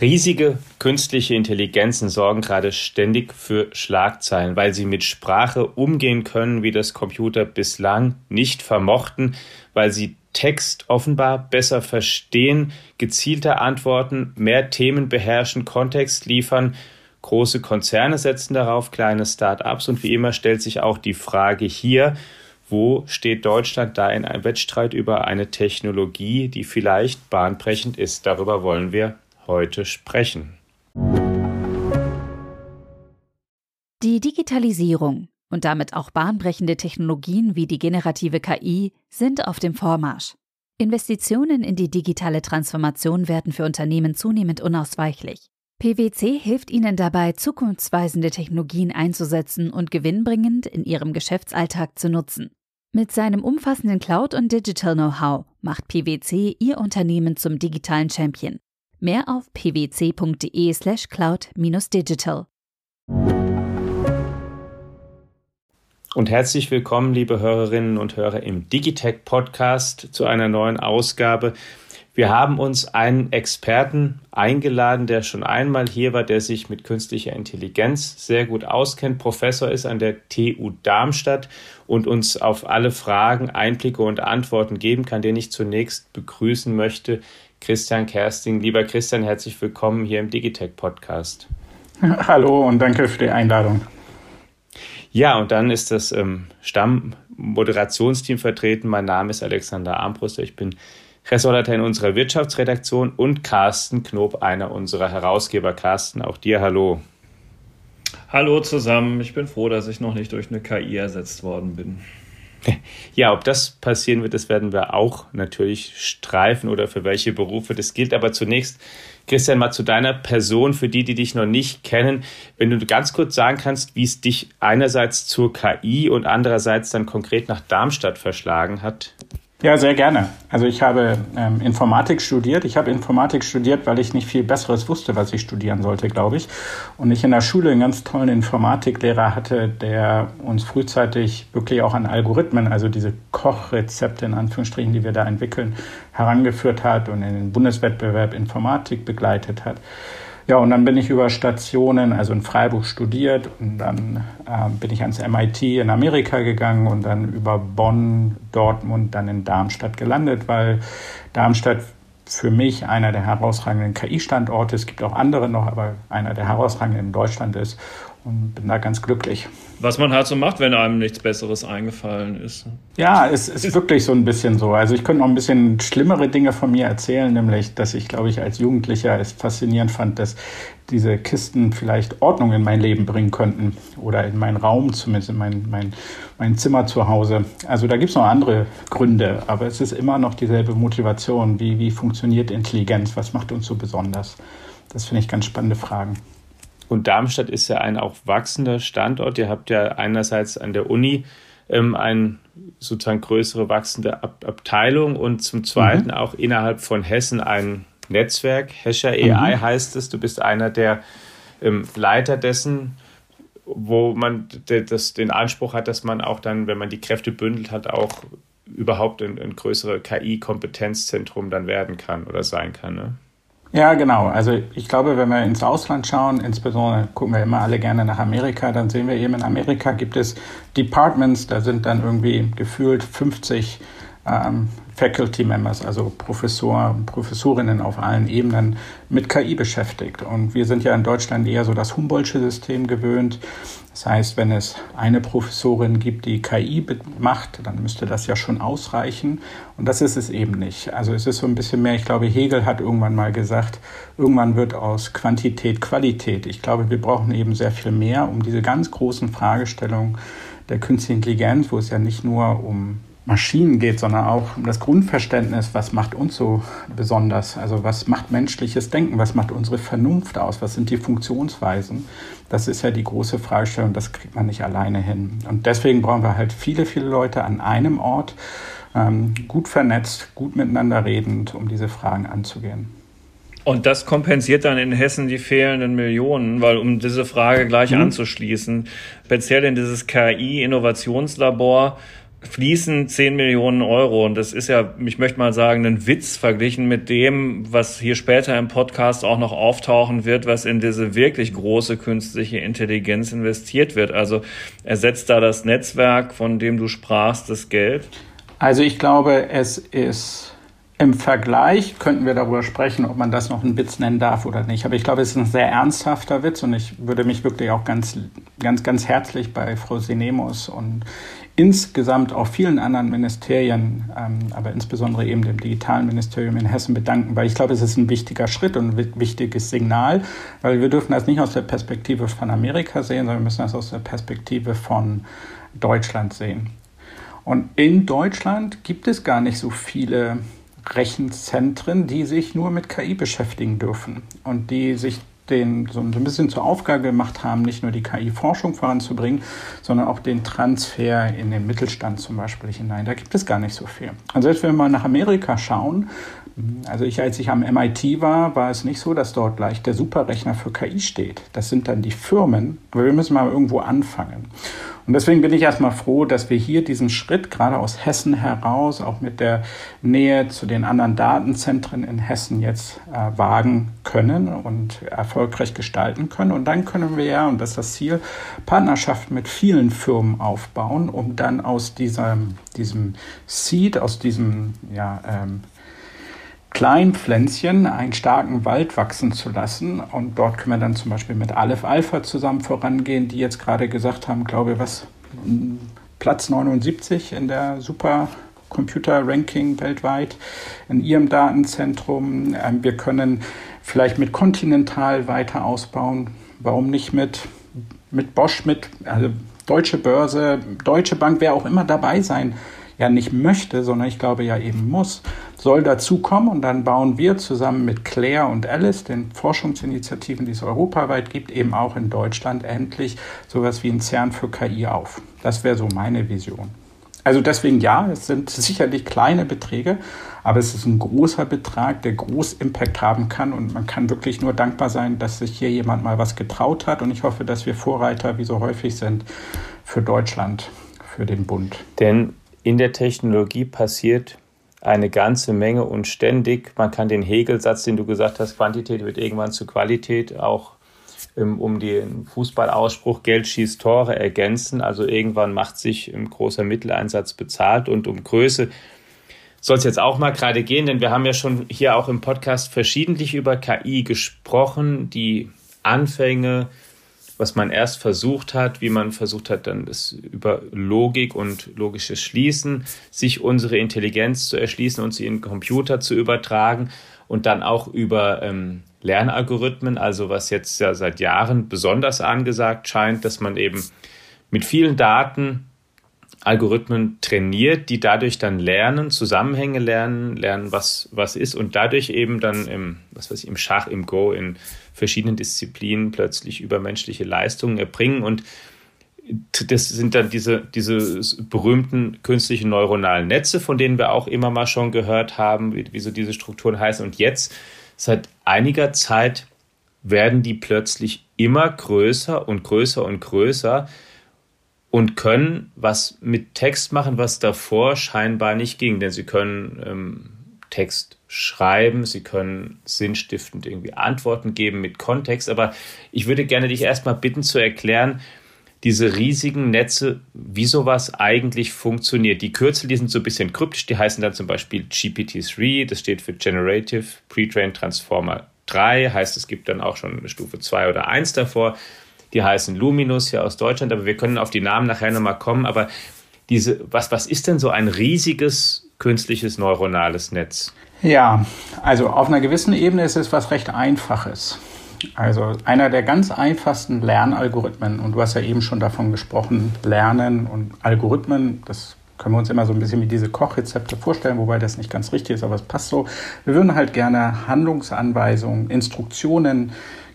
Riesige künstliche Intelligenzen sorgen gerade ständig für Schlagzeilen, weil sie mit Sprache umgehen können, wie das Computer bislang nicht vermochten, weil sie Text offenbar besser verstehen, gezielter antworten, mehr Themen beherrschen, Kontext liefern. Große Konzerne setzen darauf, kleine Start-ups und wie immer stellt sich auch die Frage hier, wo steht Deutschland da in einem Wettstreit über eine Technologie, die vielleicht bahnbrechend ist? Darüber wollen wir heute sprechen. Die Digitalisierung und damit auch bahnbrechende Technologien wie die generative KI sind auf dem Vormarsch. Investitionen in die digitale Transformation werden für Unternehmen zunehmend unausweichlich. PwC hilft ihnen dabei, zukunftsweisende Technologien einzusetzen und gewinnbringend in ihrem Geschäftsalltag zu nutzen. Mit seinem umfassenden Cloud- und Digital-Know-how macht PwC ihr Unternehmen zum digitalen Champion. Mehr auf pwc.de/slash cloud-digital. Und herzlich willkommen, liebe Hörerinnen und Hörer, im Digitech Podcast zu einer neuen Ausgabe. Wir haben uns einen Experten eingeladen, der schon einmal hier war, der sich mit künstlicher Intelligenz sehr gut auskennt, Professor ist an der TU Darmstadt und uns auf alle Fragen Einblicke und Antworten geben kann, den ich zunächst begrüßen möchte. Christian Kersting. Lieber Christian, herzlich willkommen hier im Digitech Podcast. Hallo und danke für die Einladung. Ja, und dann ist das ähm, Stamm-Moderationsteam vertreten. Mein Name ist Alexander Armbruster. Ich bin Ressortleiter in unserer Wirtschaftsredaktion und Carsten Knob, einer unserer Herausgeber. Carsten, auch dir hallo. Hallo zusammen. Ich bin froh, dass ich noch nicht durch eine KI ersetzt worden bin. Ja, ob das passieren wird, das werden wir auch natürlich streifen oder für welche Berufe das gilt. Aber zunächst, Christian, mal zu deiner Person, für die, die dich noch nicht kennen. Wenn du ganz kurz sagen kannst, wie es dich einerseits zur KI und andererseits dann konkret nach Darmstadt verschlagen hat. Ja, sehr gerne. Also ich habe ähm, Informatik studiert. Ich habe Informatik studiert, weil ich nicht viel Besseres wusste, was ich studieren sollte, glaube ich. Und ich in der Schule einen ganz tollen Informatiklehrer hatte, der uns frühzeitig wirklich auch an Algorithmen, also diese Kochrezepte in Anführungsstrichen, die wir da entwickeln, herangeführt hat und in den Bundeswettbewerb Informatik begleitet hat. Ja, und dann bin ich über Stationen, also in Freiburg studiert und dann äh, bin ich ans MIT in Amerika gegangen und dann über Bonn, Dortmund, dann in Darmstadt gelandet, weil Darmstadt für mich einer der herausragenden KI-Standorte, es gibt auch andere noch, aber einer der herausragenden in Deutschland ist und bin da ganz glücklich. Was man halt so macht, wenn einem nichts Besseres eingefallen ist. Ja, es ist wirklich so ein bisschen so. Also ich könnte noch ein bisschen schlimmere Dinge von mir erzählen, nämlich, dass ich, glaube ich, als Jugendlicher es faszinierend fand, dass diese Kisten vielleicht Ordnung in mein Leben bringen könnten oder in meinen Raum, zumindest in mein, mein, mein Zimmer zu Hause. Also da gibt es noch andere Gründe, aber es ist immer noch dieselbe Motivation. Wie, wie funktioniert Intelligenz? Was macht uns so besonders? Das finde ich ganz spannende Fragen. Und Darmstadt ist ja ein auch wachsender Standort. Ihr habt ja einerseits an der Uni ähm, eine sozusagen größere wachsende Ab Abteilung und zum Zweiten mhm. auch innerhalb von Hessen ein Netzwerk. Hescher AI mhm. heißt es. Du bist einer der ähm, Leiter dessen, wo man das, den Anspruch hat, dass man auch dann, wenn man die Kräfte bündelt hat, auch überhaupt ein, ein größere KI-Kompetenzzentrum dann werden kann oder sein kann. Ne? Ja, genau. Also ich glaube, wenn wir ins Ausland schauen, insbesondere gucken wir immer alle gerne nach Amerika, dann sehen wir eben in Amerika gibt es Departments, da sind dann irgendwie gefühlt 50 ähm, Faculty Members, also Professor, Professorinnen auf allen Ebenen mit KI beschäftigt. Und wir sind ja in Deutschland eher so das Humboldtsche System gewöhnt. Das heißt, wenn es eine Professorin gibt, die KI macht, dann müsste das ja schon ausreichen. Und das ist es eben nicht. Also es ist so ein bisschen mehr, ich glaube, Hegel hat irgendwann mal gesagt, irgendwann wird aus Quantität Qualität. Ich glaube, wir brauchen eben sehr viel mehr, um diese ganz großen Fragestellungen der künstlichen Intelligenz, wo es ja nicht nur um Maschinen geht, sondern auch um das Grundverständnis, was macht uns so besonders? Also was macht menschliches Denken? Was macht unsere Vernunft aus? Was sind die Funktionsweisen? Das ist ja die große Fragestellung, das kriegt man nicht alleine hin. Und deswegen brauchen wir halt viele, viele Leute an einem Ort, ähm, gut vernetzt, gut miteinander redend, um diese Fragen anzugehen. Und das kompensiert dann in Hessen die fehlenden Millionen, weil um diese Frage gleich mhm. anzuschließen, speziell in dieses KI-Innovationslabor, fließen 10 Millionen Euro. Und das ist ja, ich möchte mal sagen, ein Witz verglichen mit dem, was hier später im Podcast auch noch auftauchen wird, was in diese wirklich große künstliche Intelligenz investiert wird. Also ersetzt da das Netzwerk, von dem du sprachst, das Geld? Also ich glaube, es ist im Vergleich könnten wir darüber sprechen, ob man das noch einen Witz nennen darf oder nicht. Aber ich glaube, es ist ein sehr ernsthafter Witz und ich würde mich wirklich auch ganz, ganz, ganz herzlich bei Frau Sinemus und insgesamt auch vielen anderen Ministerien, ähm, aber insbesondere eben dem digitalen Ministerium in Hessen bedanken, weil ich glaube, es ist ein wichtiger Schritt und ein wichtiges Signal, weil wir dürfen das nicht aus der Perspektive von Amerika sehen, sondern wir müssen das aus der Perspektive von Deutschland sehen. Und in Deutschland gibt es gar nicht so viele Rechenzentren, die sich nur mit KI beschäftigen dürfen und die sich den so ein bisschen zur Aufgabe gemacht haben, nicht nur die KI-Forschung voranzubringen, sondern auch den Transfer in den Mittelstand zum Beispiel hinein. Da gibt es gar nicht so viel. Und selbst wenn wir mal nach Amerika schauen, also ich, als ich am MIT war, war es nicht so, dass dort gleich der Superrechner für KI steht. Das sind dann die Firmen, aber wir müssen mal irgendwo anfangen. Und deswegen bin ich erstmal froh, dass wir hier diesen Schritt gerade aus Hessen heraus, auch mit der Nähe zu den anderen Datenzentren in Hessen jetzt äh, wagen können und erfolgreich gestalten können. Und dann können wir ja, und das ist das Ziel, Partnerschaften mit vielen Firmen aufbauen, um dann aus diesem, diesem Seed, aus diesem ja, ähm, Kleinpflänzchen einen starken Wald wachsen zu lassen. Und dort können wir dann zum Beispiel mit Aleph Alpha zusammen vorangehen, die jetzt gerade gesagt haben, glaube ich, was Platz 79 in der Supercomputer-Ranking weltweit in ihrem Datenzentrum. Ähm, wir können vielleicht mit Continental weiter ausbauen. Warum nicht mit, mit Bosch, mit also Deutsche Börse, Deutsche Bank, wer auch immer dabei sein ja nicht möchte, sondern ich glaube ja eben muss, soll dazukommen und dann bauen wir zusammen mit Claire und Alice, den Forschungsinitiativen, die es europaweit gibt, eben auch in Deutschland endlich sowas wie ein CERN für KI auf. Das wäre so meine Vision. Also deswegen ja, es sind sicherlich kleine Beträge, aber es ist ein großer Betrag, der groß Impact haben kann und man kann wirklich nur dankbar sein, dass sich hier jemand mal was getraut hat und ich hoffe, dass wir Vorreiter, wie so häufig sind, für Deutschland, für den Bund. Denn in der Technologie passiert eine ganze Menge und ständig. Man kann den Hegel-Satz, den du gesagt hast, Quantität wird irgendwann zu Qualität, auch ähm, um den Fußballausspruch Geld schießt Tore ergänzen. Also irgendwann macht sich ein großer Mitteleinsatz bezahlt und um Größe soll es jetzt auch mal gerade gehen, denn wir haben ja schon hier auch im Podcast verschiedentlich über KI gesprochen, die Anfänge, was man erst versucht hat, wie man versucht hat, dann das über Logik und logisches Schließen, sich unsere Intelligenz zu erschließen und sie in den Computer zu übertragen und dann auch über ähm, Lernalgorithmen, also was jetzt ja seit Jahren besonders angesagt scheint, dass man eben mit vielen Daten Algorithmen trainiert, die dadurch dann lernen, Zusammenhänge lernen, lernen, was, was ist und dadurch eben dann im, was weiß ich, im Schach, im Go, in verschiedenen Disziplinen plötzlich übermenschliche Leistungen erbringen und das sind dann diese, diese berühmten künstlichen neuronalen Netze, von denen wir auch immer mal schon gehört haben, wie, wie so diese Strukturen heißen. Und jetzt, seit einiger Zeit, werden die plötzlich immer größer und größer und größer und können was mit Text machen, was davor scheinbar nicht ging, denn sie können ähm, Text schreiben, sie können sinnstiftend irgendwie Antworten geben mit Kontext, aber ich würde gerne dich erstmal bitten zu erklären, diese riesigen Netze, wie sowas eigentlich funktioniert. Die Kürzel, die sind so ein bisschen kryptisch, die heißen dann zum Beispiel GPT-3, das steht für Generative Pre-Trained Transformer 3, heißt es gibt dann auch schon eine Stufe 2 oder 1 davor die heißen Luminus hier aus Deutschland, aber wir können auf die Namen nachher nochmal kommen. Aber diese, was, was ist denn so ein riesiges künstliches neuronales Netz? Ja, also auf einer gewissen Ebene ist es was recht Einfaches. Also einer der ganz einfachsten Lernalgorithmen, und du hast ja eben schon davon gesprochen, Lernen und Algorithmen, das können wir uns immer so ein bisschen wie diese Kochrezepte vorstellen, wobei das nicht ganz richtig ist, aber es passt so. Wir würden halt gerne Handlungsanweisungen, Instruktionen,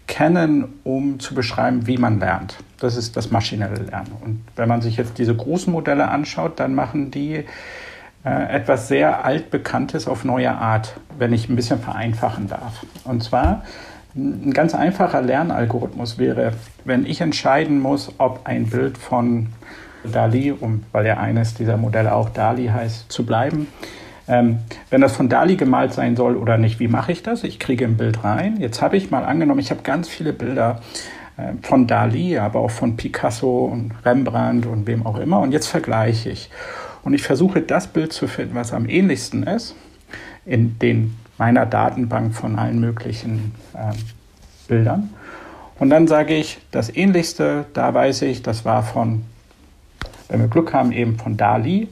kennen, um zu beschreiben, wie man lernt. Das ist das maschinelle Lernen. Und wenn man sich jetzt diese großen Modelle anschaut, dann machen die äh, etwas sehr altbekanntes auf neue Art, wenn ich ein bisschen vereinfachen darf. Und zwar ein ganz einfacher Lernalgorithmus wäre, wenn ich entscheiden muss, ob ein Bild von DALI, um, weil ja eines dieser Modelle auch DALI heißt, zu bleiben. Ähm, wenn das von DALI gemalt sein soll oder nicht, wie mache ich das? Ich kriege ein Bild rein. Jetzt habe ich mal angenommen, ich habe ganz viele Bilder äh, von DALI, aber auch von Picasso und Rembrandt und wem auch immer. Und jetzt vergleiche ich. Und ich versuche das Bild zu finden, was am ähnlichsten ist, in den, meiner Datenbank von allen möglichen äh, Bildern. Und dann sage ich, das ähnlichste, da weiß ich, das war von, wenn wir Glück haben, eben von Dali.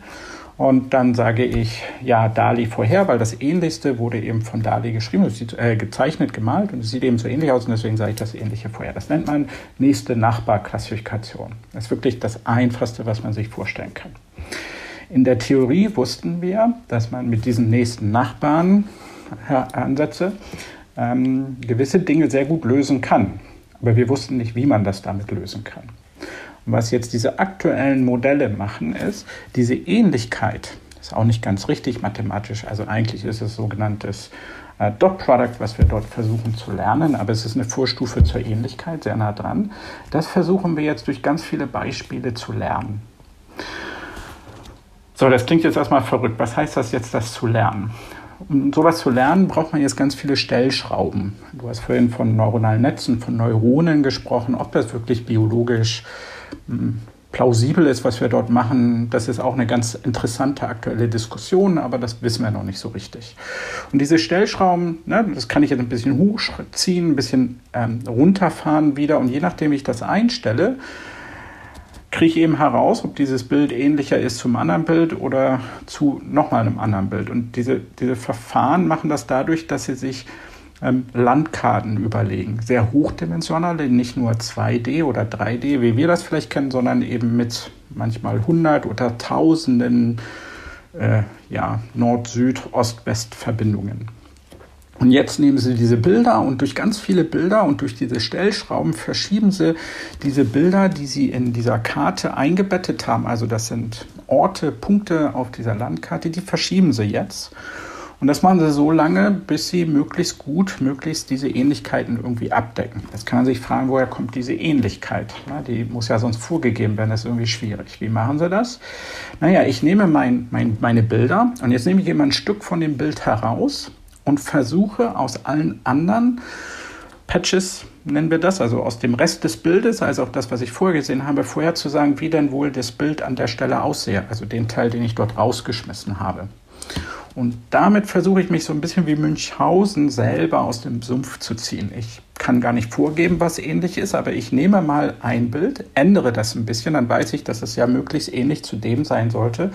Und dann sage ich, ja, Dali vorher, weil das Ähnlichste wurde eben von Dali geschrieben, das sieht, äh, gezeichnet, gemalt und es sieht eben so ähnlich aus und deswegen sage ich das Ähnliche vorher. Das nennt man nächste Nachbarklassifikation. Das ist wirklich das Einfachste, was man sich vorstellen kann. In der Theorie wussten wir, dass man mit diesen nächsten Nachbarn Ansätze ähm, gewisse Dinge sehr gut lösen kann. Aber wir wussten nicht, wie man das damit lösen kann. Was jetzt diese aktuellen Modelle machen, ist, diese Ähnlichkeit, ist auch nicht ganz richtig mathematisch, also eigentlich ist es sogenanntes äh, Dot Product, was wir dort versuchen zu lernen, aber es ist eine Vorstufe zur Ähnlichkeit, sehr nah dran. Das versuchen wir jetzt durch ganz viele Beispiele zu lernen. So, das klingt jetzt erstmal verrückt. Was heißt das jetzt, das zu lernen? Um sowas zu lernen, braucht man jetzt ganz viele Stellschrauben. Du hast vorhin von neuronalen Netzen, von Neuronen gesprochen, ob das wirklich biologisch plausibel ist, was wir dort machen. Das ist auch eine ganz interessante aktuelle Diskussion, aber das wissen wir noch nicht so richtig. Und diese Stellschrauben, ne, das kann ich jetzt ein bisschen hochziehen, ein bisschen ähm, runterfahren wieder. Und je nachdem, ich das einstelle, kriege ich eben heraus, ob dieses Bild ähnlicher ist zum anderen Bild oder zu nochmal einem anderen Bild. Und diese, diese Verfahren machen das dadurch, dass sie sich Landkarten überlegen. Sehr hochdimensionale, nicht nur 2D oder 3D, wie wir das vielleicht kennen, sondern eben mit manchmal 100 oder Tausenden äh, ja, Nord-, Süd-, Ost-West-Verbindungen. Und jetzt nehmen Sie diese Bilder und durch ganz viele Bilder und durch diese Stellschrauben verschieben Sie diese Bilder, die Sie in dieser Karte eingebettet haben. Also das sind Orte, Punkte auf dieser Landkarte, die verschieben Sie jetzt. Und das machen Sie so lange, bis Sie möglichst gut, möglichst diese Ähnlichkeiten irgendwie abdecken. Jetzt kann man sich fragen, woher kommt diese Ähnlichkeit? Die muss ja sonst vorgegeben werden, das ist irgendwie schwierig. Wie machen Sie das? Naja, ich nehme mein, mein, meine Bilder und jetzt nehme ich immer ein Stück von dem Bild heraus und versuche aus allen anderen Patches, nennen wir das, also aus dem Rest des Bildes, also auch das, was ich vorgesehen habe, vorherzusagen, wie denn wohl das Bild an der Stelle aussehe, also den Teil, den ich dort rausgeschmissen habe. Und damit versuche ich mich so ein bisschen wie Münchhausen selber aus dem Sumpf zu ziehen. Ich kann gar nicht vorgeben, was ähnlich ist, aber ich nehme mal ein Bild, ändere das ein bisschen, dann weiß ich, dass es ja möglichst ähnlich zu dem sein sollte,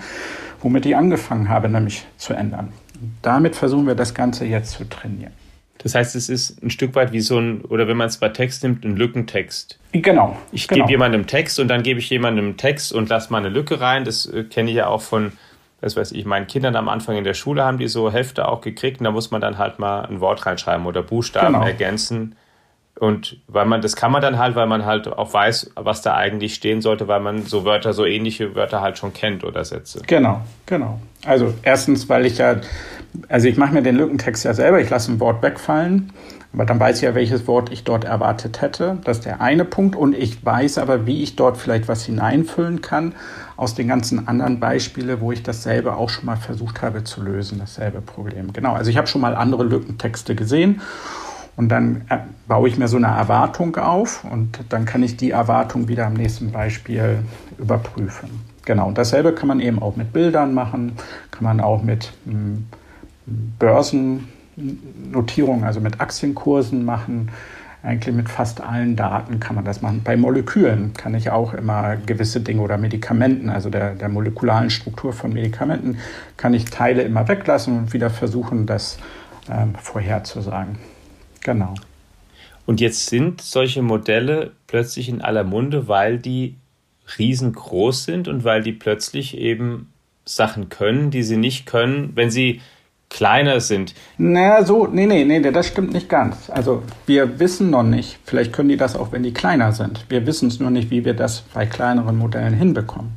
womit ich angefangen habe, nämlich zu ändern. Damit versuchen wir das Ganze jetzt zu trainieren. Das heißt, es ist ein Stück weit wie so ein, oder wenn man es bei Text nimmt, ein Lückentext. Genau. Ich genau. gebe jemandem Text und dann gebe ich jemandem Text und lasse mal eine Lücke rein. Das äh, kenne ich ja auch von, was weiß ich, meinen Kindern am Anfang in der Schule haben die so Hefte auch gekriegt und da muss man dann halt mal ein Wort reinschreiben oder Buchstaben genau. ergänzen. Und weil man, das kann man dann halt, weil man halt auch weiß, was da eigentlich stehen sollte, weil man so Wörter, so ähnliche Wörter halt schon kennt oder Sätze. Genau, genau. Also erstens, weil ich ja also ich mache mir den Lückentext ja selber, ich lasse ein Wort wegfallen, aber dann weiß ich ja, welches Wort ich dort erwartet hätte. Das ist der eine Punkt. Und ich weiß aber, wie ich dort vielleicht was hineinfüllen kann aus den ganzen anderen Beispielen, wo ich dasselbe auch schon mal versucht habe zu lösen, dasselbe Problem. Genau, also ich habe schon mal andere Lückentexte gesehen. Und dann äh, baue ich mir so eine Erwartung auf und dann kann ich die Erwartung wieder am nächsten Beispiel überprüfen. Genau, und dasselbe kann man eben auch mit Bildern machen, kann man auch mit hm, Börsennotierungen, also mit Aktienkursen machen. Eigentlich mit fast allen Daten kann man das machen. Bei Molekülen kann ich auch immer gewisse Dinge oder Medikamenten, also der, der molekularen Struktur von Medikamenten, kann ich Teile immer weglassen und wieder versuchen, das ähm, vorherzusagen. Genau. Und jetzt sind solche Modelle plötzlich in aller Munde, weil die riesengroß sind und weil die plötzlich eben Sachen können, die sie nicht können, wenn sie kleiner sind. Naja, so, nee, nee, nee, das stimmt nicht ganz. Also wir wissen noch nicht, vielleicht können die das auch, wenn die kleiner sind. Wir wissen es nur nicht, wie wir das bei kleineren Modellen hinbekommen.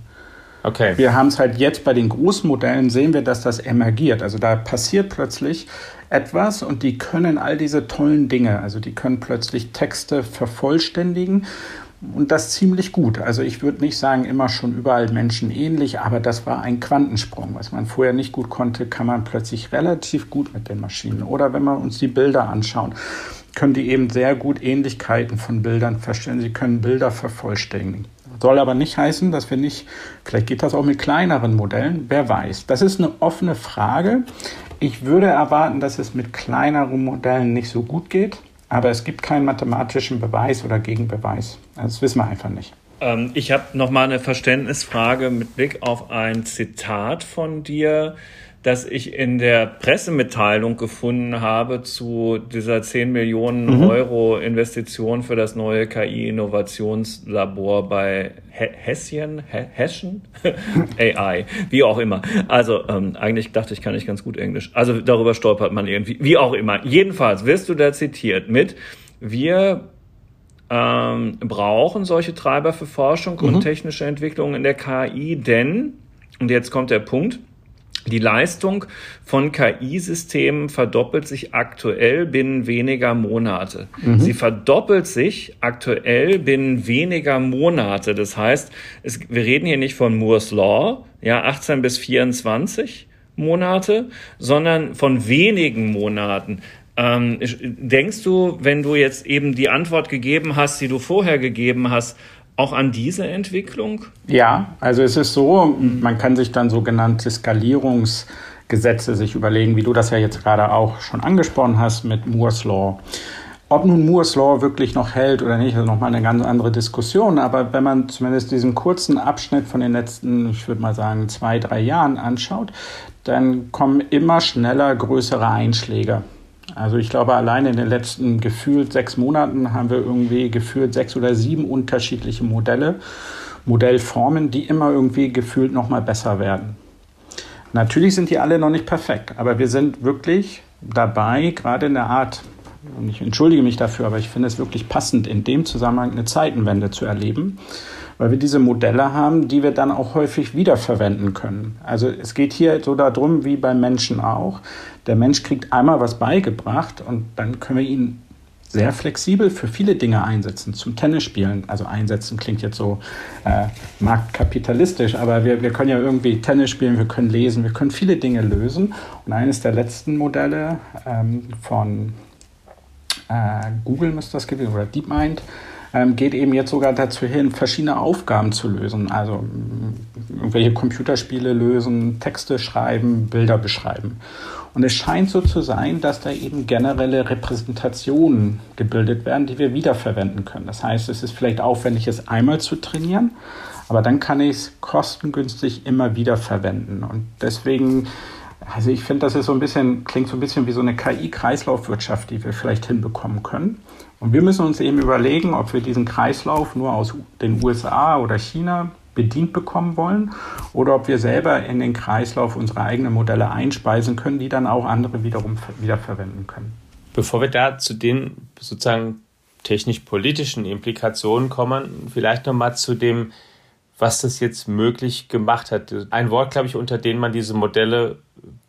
Okay. Wir haben es halt jetzt bei den großen Modellen, sehen wir, dass das emergiert. Also da passiert plötzlich etwas und die können all diese tollen Dinge, also die können plötzlich Texte vervollständigen und das ziemlich gut. Also ich würde nicht sagen, immer schon überall menschenähnlich, aber das war ein Quantensprung. Was man vorher nicht gut konnte, kann man plötzlich relativ gut mit den Maschinen. Oder wenn wir uns die Bilder anschauen, können die eben sehr gut Ähnlichkeiten von Bildern feststellen. Sie können Bilder vervollständigen. Soll aber nicht heißen, dass wir nicht, vielleicht geht das auch mit kleineren Modellen, wer weiß. Das ist eine offene Frage. Ich würde erwarten, dass es mit kleineren Modellen nicht so gut geht. Aber es gibt keinen mathematischen Beweis oder Gegenbeweis. Das wissen wir einfach nicht. Ähm, ich habe noch mal eine Verständnisfrage mit Blick auf ein Zitat von dir das ich in der Pressemitteilung gefunden habe zu dieser 10 Millionen mhm. Euro Investition für das neue KI-Innovationslabor bei Hesschen, Heschen, AI, wie auch immer. Also ähm, eigentlich dachte ich, kann ich ganz gut Englisch. Also darüber stolpert man irgendwie, wie auch immer. Jedenfalls wirst du da zitiert mit, wir ähm, brauchen solche Treiber für Forschung mhm. und technische Entwicklung in der KI, denn, und jetzt kommt der Punkt, die Leistung von KI-Systemen verdoppelt sich aktuell binnen weniger Monate. Mhm. Sie verdoppelt sich aktuell binnen weniger Monate. Das heißt, es, wir reden hier nicht von Moore's Law, ja, 18 bis 24 Monate, sondern von wenigen Monaten. Ähm, denkst du, wenn du jetzt eben die Antwort gegeben hast, die du vorher gegeben hast, auch an diese Entwicklung? Ja, also es ist so, man kann sich dann sogenannte Skalierungsgesetze sich überlegen, wie du das ja jetzt gerade auch schon angesprochen hast mit Moore's Law. Ob nun Moore's Law wirklich noch hält oder nicht, ist nochmal eine ganz andere Diskussion. Aber wenn man zumindest diesen kurzen Abschnitt von den letzten, ich würde mal sagen, zwei, drei Jahren anschaut, dann kommen immer schneller größere Einschläge. Also ich glaube, allein in den letzten gefühlt sechs Monaten haben wir irgendwie gefühlt sechs oder sieben unterschiedliche Modelle, Modellformen, die immer irgendwie gefühlt noch mal besser werden. Natürlich sind die alle noch nicht perfekt, aber wir sind wirklich dabei, gerade in der Art, und ich entschuldige mich dafür, aber ich finde es wirklich passend, in dem Zusammenhang eine Zeitenwende zu erleben weil wir diese Modelle haben, die wir dann auch häufig wiederverwenden können. Also es geht hier so darum, wie beim Menschen auch. Der Mensch kriegt einmal was beigebracht und dann können wir ihn sehr flexibel für viele Dinge einsetzen, zum Tennisspielen. Also einsetzen klingt jetzt so äh, marktkapitalistisch, aber wir, wir können ja irgendwie Tennis spielen, wir können lesen, wir können viele Dinge lösen. Und eines der letzten Modelle ähm, von äh, Google müsste das gewesen oder DeepMind, geht eben jetzt sogar dazu hin, verschiedene Aufgaben zu lösen. Also irgendwelche Computerspiele lösen, Texte schreiben, Bilder beschreiben. Und es scheint so zu sein, dass da eben generelle Repräsentationen gebildet werden, die wir wiederverwenden können. Das heißt, es ist vielleicht aufwendig, es einmal zu trainieren, aber dann kann ich es kostengünstig immer wieder verwenden. Und deswegen, also ich finde, das ist so ein bisschen, klingt so ein bisschen wie so eine KI-Kreislaufwirtschaft, die wir vielleicht hinbekommen können. Und wir müssen uns eben überlegen, ob wir diesen Kreislauf nur aus den USA oder China bedient bekommen wollen oder ob wir selber in den Kreislauf unsere eigenen Modelle einspeisen können, die dann auch andere wiederum wiederverwenden können. Bevor wir da zu den sozusagen technisch-politischen Implikationen kommen, vielleicht nochmal zu dem, was das jetzt möglich gemacht hat. Ein Wort, glaube ich, unter dem man diese Modelle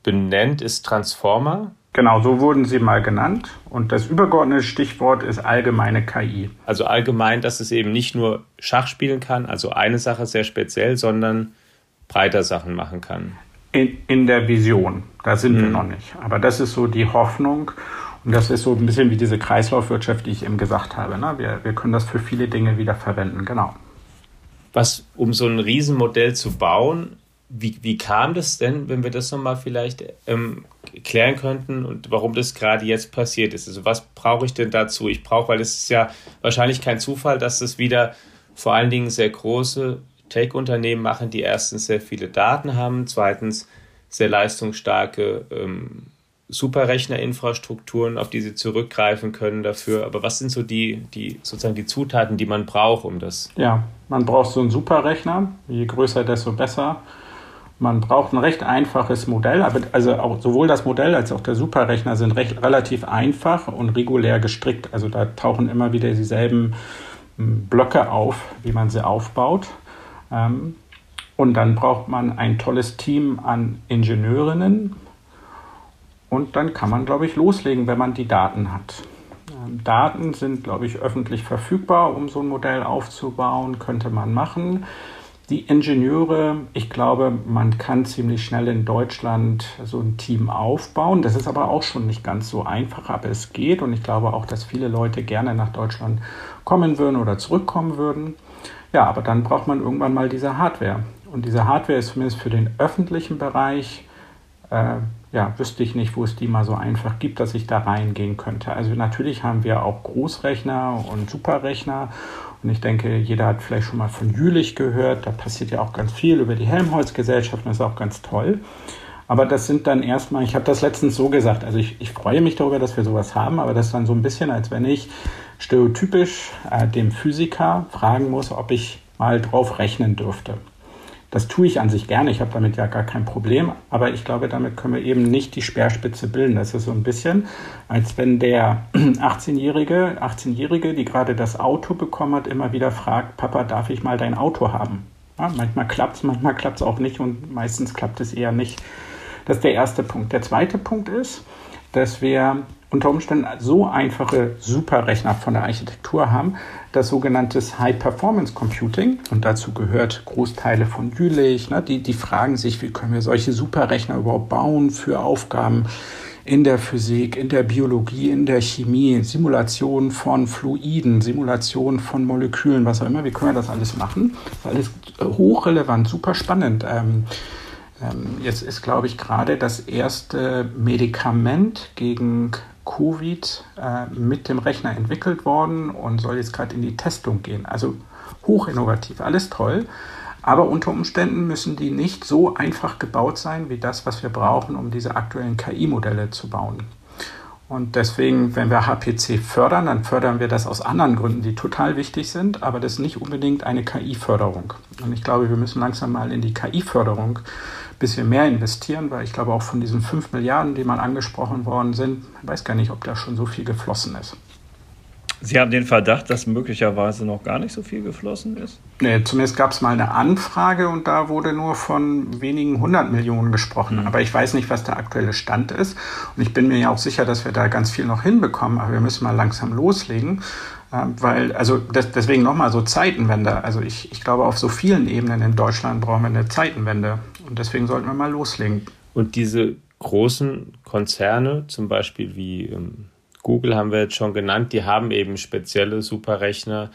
benennt, ist Transformer. Genau, so wurden sie mal genannt. Und das übergeordnete Stichwort ist allgemeine KI. Also allgemein, dass es eben nicht nur Schach spielen kann, also eine Sache sehr speziell, sondern breiter Sachen machen kann. In, in der Vision, da sind mhm. wir noch nicht. Aber das ist so die Hoffnung. Und das ist so ein bisschen wie diese Kreislaufwirtschaft, die ich eben gesagt habe. Ne? Wir, wir können das für viele Dinge wieder verwenden, genau. Was, um so ein Riesenmodell zu bauen, wie, wie kam das denn, wenn wir das nochmal vielleicht ähm, klären könnten und warum das gerade jetzt passiert ist? Also was brauche ich denn dazu? Ich brauche, weil es ist ja wahrscheinlich kein Zufall, dass das wieder vor allen Dingen sehr große Tech-Unternehmen machen, die erstens sehr viele Daten haben, zweitens sehr leistungsstarke ähm, Superrechnerinfrastrukturen, auf die sie zurückgreifen können dafür. Aber was sind so die, die sozusagen die Zutaten, die man braucht, um das? Ja, man braucht so einen Superrechner. Je größer, desto besser. Man braucht ein recht einfaches Modell, also auch sowohl das Modell als auch der Superrechner sind recht relativ einfach und regulär gestrickt. Also da tauchen immer wieder dieselben hm, Blöcke auf, wie man sie aufbaut. Ähm, und dann braucht man ein tolles Team an Ingenieurinnen. Und dann kann man, glaube ich, loslegen, wenn man die Daten hat. Ähm, Daten sind, glaube ich, öffentlich verfügbar, um so ein Modell aufzubauen, könnte man machen. Die Ingenieure, ich glaube, man kann ziemlich schnell in Deutschland so ein Team aufbauen. Das ist aber auch schon nicht ganz so einfach, aber es geht. Und ich glaube auch, dass viele Leute gerne nach Deutschland kommen würden oder zurückkommen würden. Ja, aber dann braucht man irgendwann mal diese Hardware. Und diese Hardware ist zumindest für den öffentlichen Bereich, äh, ja, wüsste ich nicht, wo es die mal so einfach gibt, dass ich da reingehen könnte. Also natürlich haben wir auch Großrechner und Superrechner und ich denke, jeder hat vielleicht schon mal von Jülich gehört. Da passiert ja auch ganz viel über die Helmholtz-Gesellschaft das ist auch ganz toll. Aber das sind dann erstmal, ich habe das letztens so gesagt, also ich, ich freue mich darüber, dass wir sowas haben, aber das ist dann so ein bisschen, als wenn ich stereotypisch äh, dem Physiker fragen muss, ob ich mal drauf rechnen dürfte. Das tue ich an sich gerne, ich habe damit ja gar kein Problem, aber ich glaube, damit können wir eben nicht die Speerspitze bilden. Das ist so ein bisschen, als wenn der 18-Jährige, 18-Jährige, die gerade das Auto bekommen hat, immer wieder fragt, Papa, darf ich mal dein Auto haben? Ja, manchmal klappt es, manchmal klappt es auch nicht und meistens klappt es eher nicht. Das ist der erste Punkt. Der zweite Punkt ist, dass wir unter Umständen so einfache Superrechner von der Architektur haben, das sogenanntes High Performance Computing, und dazu gehört Großteile von Jülich, ne, die, die fragen sich, wie können wir solche Superrechner überhaupt bauen für Aufgaben in der Physik, in der Biologie, in der Chemie, Simulation von Fluiden, Simulation von Molekülen, was auch immer, wie können wir das alles machen? Das ist alles hochrelevant, super spannend. Ähm, ähm, jetzt ist, glaube ich, gerade das erste Medikament gegen Covid äh, mit dem Rechner entwickelt worden und soll jetzt gerade in die Testung gehen. Also hochinnovativ, alles toll. Aber unter Umständen müssen die nicht so einfach gebaut sein wie das, was wir brauchen, um diese aktuellen KI-Modelle zu bauen. Und deswegen, wenn wir HPC fördern, dann fördern wir das aus anderen Gründen, die total wichtig sind, aber das ist nicht unbedingt eine KI-Förderung. Und ich glaube, wir müssen langsam mal in die KI-Förderung bisschen mehr investieren, weil ich glaube auch von diesen 5 Milliarden, die mal angesprochen worden sind, ich weiß gar nicht, ob da schon so viel geflossen ist. Sie haben den Verdacht, dass möglicherweise noch gar nicht so viel geflossen ist? Nee, zumindest gab es mal eine Anfrage und da wurde nur von wenigen hundert Millionen gesprochen. Mhm. Aber ich weiß nicht, was der aktuelle Stand ist. Und ich bin mir ja auch sicher, dass wir da ganz viel noch hinbekommen. Aber wir müssen mal langsam loslegen. Weil, also das, deswegen nochmal so Zeitenwende. Also ich, ich glaube, auf so vielen Ebenen in Deutschland brauchen wir eine Zeitenwende. Und deswegen sollten wir mal loslegen. Und diese großen Konzerne, zum Beispiel wie ähm, Google haben wir jetzt schon genannt, die haben eben spezielle Superrechner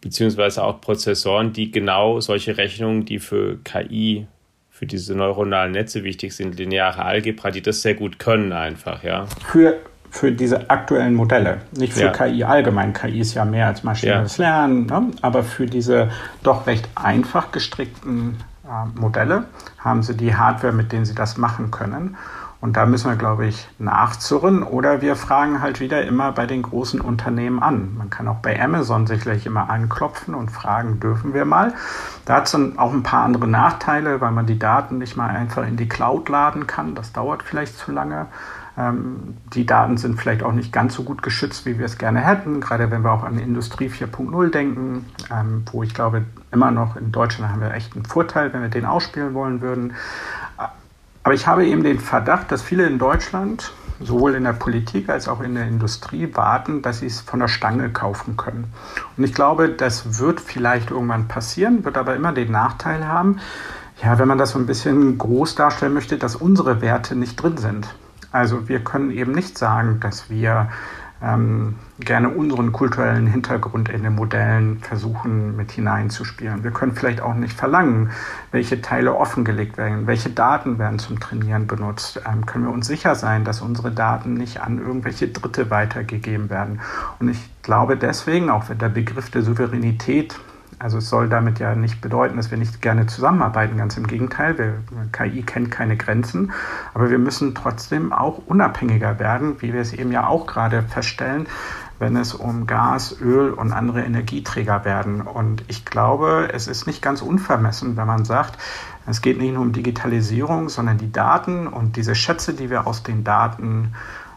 beziehungsweise auch Prozessoren, die genau solche Rechnungen, die für KI, für diese neuronalen Netze wichtig sind, lineare Algebra, die das sehr gut können einfach, ja. Für, für diese aktuellen Modelle, nicht für ja. KI allgemein. KI ist ja mehr als maschinelles ja. Lernen, ne? aber für diese doch recht einfach gestrickten Modelle haben sie die Hardware, mit denen sie das machen können. Und da müssen wir, glaube ich, nachzurren. Oder wir fragen halt wieder immer bei den großen Unternehmen an. Man kann auch bei Amazon sicherlich immer anklopfen und fragen, dürfen wir mal. Da hat es auch ein paar andere Nachteile, weil man die Daten nicht mal einfach in die Cloud laden kann. Das dauert vielleicht zu lange. Ähm, die Daten sind vielleicht auch nicht ganz so gut geschützt, wie wir es gerne hätten, gerade wenn wir auch an Industrie 4.0 denken, ähm, wo ich glaube, immer noch in Deutschland haben wir echt einen Vorteil, wenn wir den ausspielen wollen würden. Aber ich habe eben den Verdacht, dass viele in Deutschland, sowohl in der Politik als auch in der Industrie, warten, dass sie es von der Stange kaufen können. Und ich glaube, das wird vielleicht irgendwann passieren, wird aber immer den Nachteil haben, ja, wenn man das so ein bisschen groß darstellen möchte, dass unsere Werte nicht drin sind. Also wir können eben nicht sagen, dass wir ähm, gerne unseren kulturellen Hintergrund in den Modellen versuchen mit hineinzuspielen. Wir können vielleicht auch nicht verlangen, welche Teile offengelegt werden, welche Daten werden zum Trainieren benutzt. Ähm, können wir uns sicher sein, dass unsere Daten nicht an irgendwelche Dritte weitergegeben werden. Und ich glaube deswegen, auch wenn der Begriff der Souveränität also es soll damit ja nicht bedeuten, dass wir nicht gerne zusammenarbeiten, ganz im Gegenteil. Wir, KI kennt keine Grenzen, aber wir müssen trotzdem auch unabhängiger werden, wie wir es eben ja auch gerade feststellen, wenn es um Gas, Öl und andere Energieträger werden. Und ich glaube, es ist nicht ganz unvermessen, wenn man sagt, es geht nicht nur um Digitalisierung, sondern die Daten und diese Schätze, die wir aus den Daten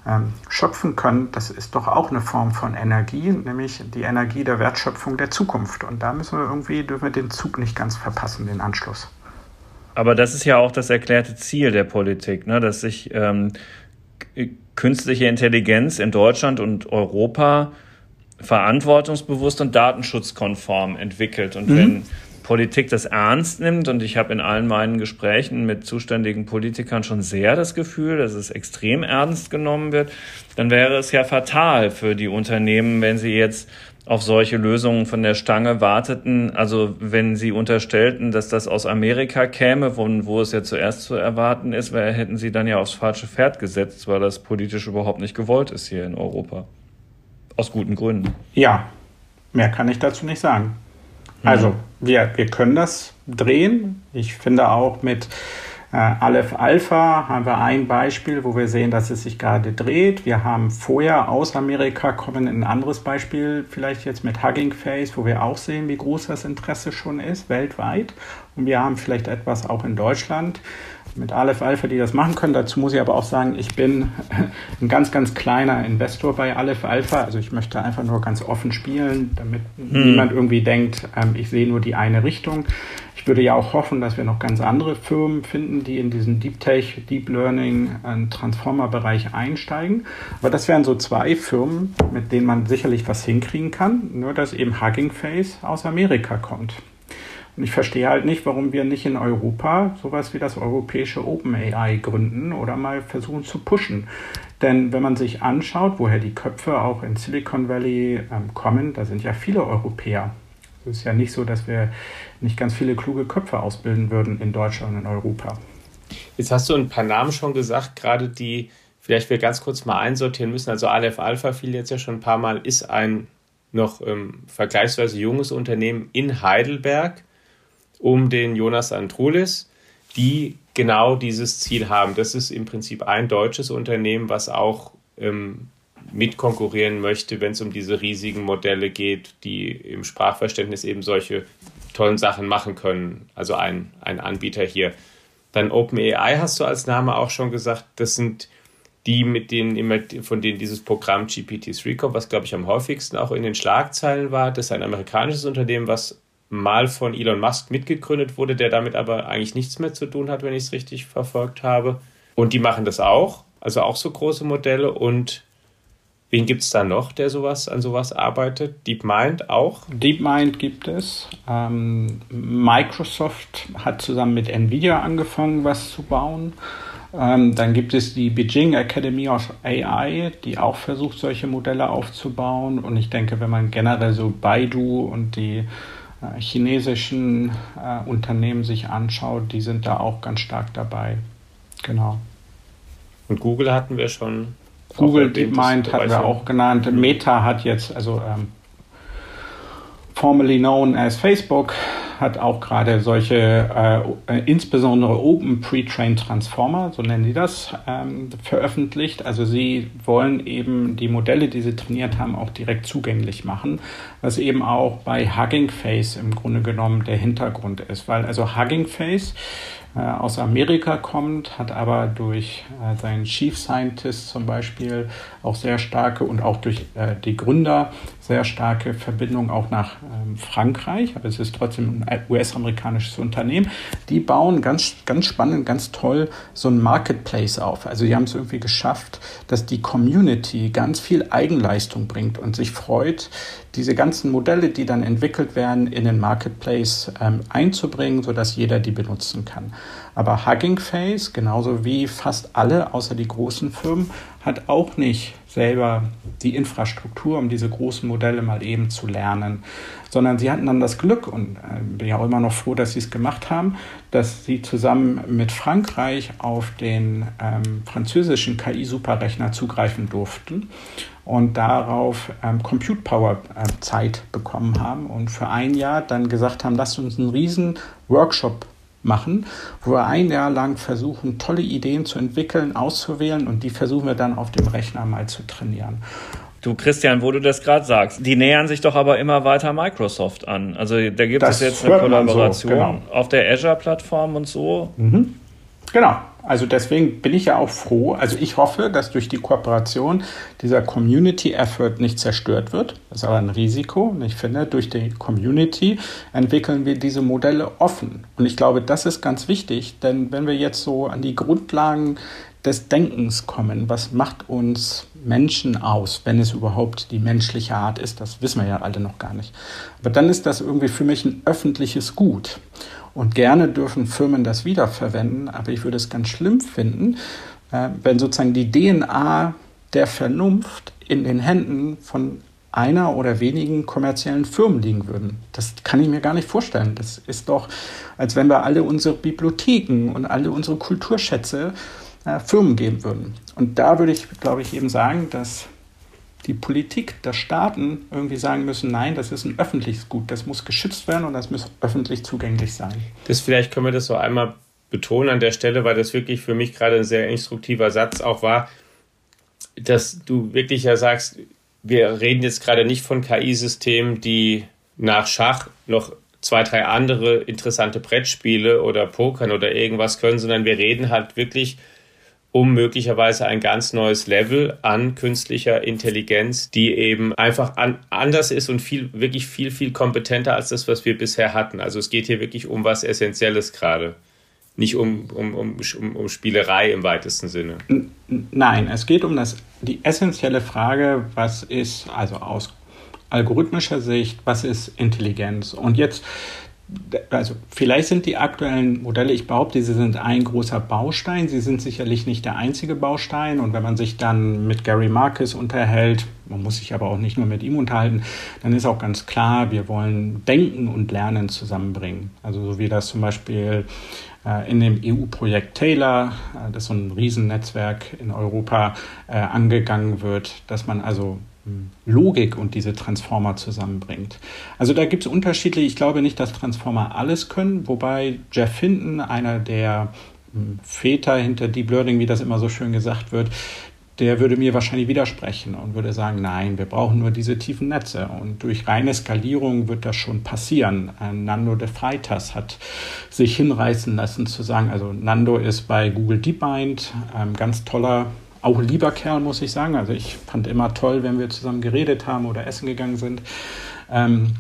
ähm, schöpfen können, das ist doch auch eine Form von Energie, nämlich die Energie der Wertschöpfung der Zukunft. Und da müssen wir irgendwie, dürfen wir den Zug nicht ganz verpassen, den Anschluss. Aber das ist ja auch das erklärte Ziel der Politik, ne? dass sich ähm, künstliche Intelligenz in Deutschland und Europa verantwortungsbewusst und datenschutzkonform entwickelt. Und mhm. wenn Politik das ernst nimmt, und ich habe in allen meinen Gesprächen mit zuständigen Politikern schon sehr das Gefühl, dass es extrem ernst genommen wird, dann wäre es ja fatal für die Unternehmen, wenn sie jetzt auf solche Lösungen von der Stange warteten. Also wenn Sie unterstellten, dass das aus Amerika käme, von wo es ja zuerst zu erwarten ist, hätten Sie dann ja aufs falsche Pferd gesetzt, weil das politisch überhaupt nicht gewollt ist hier in Europa. Aus guten Gründen. Ja, mehr kann ich dazu nicht sagen. Also, mhm. wir, wir können das drehen. Ich finde auch mit äh, Aleph Alpha haben wir ein Beispiel, wo wir sehen, dass es sich gerade dreht. Wir haben vorher aus Amerika kommen ein anderes Beispiel, vielleicht jetzt mit Hugging Face, wo wir auch sehen, wie groß das Interesse schon ist weltweit. Und wir haben vielleicht etwas auch in Deutschland mit Aleph Alpha, die das machen können. Dazu muss ich aber auch sagen, ich bin ein ganz, ganz kleiner Investor bei Aleph Alpha. Also ich möchte einfach nur ganz offen spielen, damit hm. niemand irgendwie denkt, ähm, ich sehe nur die eine Richtung. Ich würde ja auch hoffen, dass wir noch ganz andere Firmen finden, die in diesen Deep Tech, Deep Learning, äh, Transformer-Bereich einsteigen. Aber das wären so zwei Firmen, mit denen man sicherlich was hinkriegen kann. Nur dass eben Hugging Face aus Amerika kommt. Und ich verstehe halt nicht, warum wir nicht in Europa sowas wie das europäische OpenAI gründen oder mal versuchen zu pushen. Denn wenn man sich anschaut, woher die Köpfe auch in Silicon Valley ähm, kommen, da sind ja viele Europäer. Es ist ja nicht so, dass wir nicht ganz viele kluge Köpfe ausbilden würden in Deutschland und in Europa. Jetzt hast du ein paar Namen schon gesagt, gerade die vielleicht wir ganz kurz mal einsortieren müssen. Also Aleph Alpha fiel jetzt ja schon ein paar Mal, ist ein noch ähm, vergleichsweise junges Unternehmen in Heidelberg um den Jonas Andrulis, die genau dieses Ziel haben. Das ist im Prinzip ein deutsches Unternehmen, was auch ähm, mitkonkurrieren möchte, wenn es um diese riesigen Modelle geht, die im Sprachverständnis eben solche tollen Sachen machen können. Also ein, ein Anbieter hier. Dann OpenAI hast du als Name auch schon gesagt, das sind die, mit denen immer, von denen dieses Programm GPT-3 kommt, was glaube ich am häufigsten auch in den Schlagzeilen war. Das ist ein amerikanisches Unternehmen, was mal von Elon Musk mitgegründet wurde, der damit aber eigentlich nichts mehr zu tun hat, wenn ich es richtig verfolgt habe. Und die machen das auch, also auch so große Modelle. Und wen gibt es da noch, der sowas an sowas arbeitet? DeepMind auch? DeepMind gibt es. Ähm, Microsoft hat zusammen mit Nvidia angefangen, was zu bauen. Ähm, dann gibt es die Beijing Academy of AI, die auch versucht, solche Modelle aufzubauen. Und ich denke, wenn man generell so Baidu und die chinesischen äh, Unternehmen sich anschaut, die sind da auch ganz stark dabei. Genau. Und Google hatten wir schon. Google DeepMind hatten wir auch genannt. Meta hat jetzt, also ähm, formerly known as Facebook, hat auch gerade solche, äh, insbesondere Open Pre-Trained Transformer, so nennen die das, ähm, veröffentlicht. Also sie wollen eben die Modelle, die sie trainiert haben, auch direkt zugänglich machen, was eben auch bei Hugging Face im Grunde genommen der Hintergrund ist, weil also Hugging Face äh, aus Amerika kommt, hat aber durch äh, seinen Chief Scientist zum Beispiel auch sehr starke und auch durch äh, die Gründer sehr starke Verbindung auch nach ähm, Frankreich, aber es ist trotzdem ein US-amerikanisches Unternehmen. Die bauen ganz, ganz spannend, ganz toll so ein Marketplace auf. Also die haben es irgendwie geschafft, dass die Community ganz viel Eigenleistung bringt und sich freut, diese ganzen Modelle, die dann entwickelt werden, in den Marketplace ähm, einzubringen, sodass jeder die benutzen kann. Aber Hugging Face, genauso wie fast alle außer die großen Firmen, hat auch nicht selber die Infrastruktur, um diese großen Modelle mal eben zu lernen, sondern sie hatten dann das Glück und äh, bin ja auch immer noch froh, dass sie es gemacht haben, dass sie zusammen mit Frankreich auf den ähm, französischen KI-Superrechner zugreifen durften und darauf ähm, Compute Power äh, Zeit bekommen haben und für ein Jahr dann gesagt haben, lasst uns einen riesen Workshop machen, wo wir ein Jahr lang versuchen, tolle Ideen zu entwickeln, auszuwählen und die versuchen wir dann auf dem Rechner mal zu trainieren. Du Christian, wo du das gerade sagst, die nähern sich doch aber immer weiter Microsoft an. Also da gibt das es jetzt eine Kollaboration so, genau. auf der Azure-Plattform und so. Mhm. Genau. Also deswegen bin ich ja auch froh. Also ich hoffe, dass durch die Kooperation dieser Community Effort nicht zerstört wird. Das ist aber ein Risiko. Und ich finde, durch die Community entwickeln wir diese Modelle offen. Und ich glaube, das ist ganz wichtig, denn wenn wir jetzt so an die Grundlagen des Denkens kommen. Was macht uns Menschen aus, wenn es überhaupt die menschliche Art ist? Das wissen wir ja alle noch gar nicht. Aber dann ist das irgendwie für mich ein öffentliches Gut. Und gerne dürfen Firmen das wiederverwenden, aber ich würde es ganz schlimm finden, äh, wenn sozusagen die DNA der Vernunft in den Händen von einer oder wenigen kommerziellen Firmen liegen würden. Das kann ich mir gar nicht vorstellen. Das ist doch, als wenn wir alle unsere Bibliotheken und alle unsere Kulturschätze äh, Firmen geben würden. Und da würde ich, glaube ich, eben sagen, dass die Politik der Staaten irgendwie sagen müssen, nein, das ist ein öffentliches Gut, das muss geschützt werden und das muss öffentlich zugänglich sein. Das vielleicht können wir das so einmal betonen an der Stelle, weil das wirklich für mich gerade ein sehr instruktiver Satz auch war, dass du wirklich ja sagst, wir reden jetzt gerade nicht von KI-Systemen, die nach Schach noch zwei, drei andere interessante Brettspiele oder Pokern oder irgendwas können, sondern wir reden halt wirklich um möglicherweise ein ganz neues Level an künstlicher Intelligenz, die eben einfach an, anders ist und viel, wirklich viel, viel kompetenter als das, was wir bisher hatten. Also es geht hier wirklich um was Essentielles gerade. Nicht um, um, um, um, Spielerei im weitesten Sinne. Nein, es geht um das, die essentielle Frage, was ist, also aus algorithmischer Sicht, was ist Intelligenz? Und jetzt also vielleicht sind die aktuellen Modelle, ich behaupte, sie sind ein großer Baustein. Sie sind sicherlich nicht der einzige Baustein. Und wenn man sich dann mit Gary Marcus unterhält, man muss sich aber auch nicht nur mit ihm unterhalten, dann ist auch ganz klar, wir wollen Denken und Lernen zusammenbringen. Also so wie das zum Beispiel äh, in dem EU-Projekt Taylor, äh, das so ein Riesennetzwerk in Europa, äh, angegangen wird, dass man also Logik und diese Transformer zusammenbringt. Also da gibt es unterschiedliche, ich glaube nicht, dass Transformer alles können, wobei Jeff Hinton, einer der hm, Väter hinter Deep Learning, wie das immer so schön gesagt wird, der würde mir wahrscheinlich widersprechen und würde sagen, nein, wir brauchen nur diese tiefen Netze. Und durch reine Skalierung wird das schon passieren. Nando de Freitas hat sich hinreißen lassen zu sagen, also Nando ist bei Google DeepMind, ein ganz toller auch ein lieber Kerl, muss ich sagen. Also ich fand immer toll, wenn wir zusammen geredet haben oder essen gegangen sind. Ähm,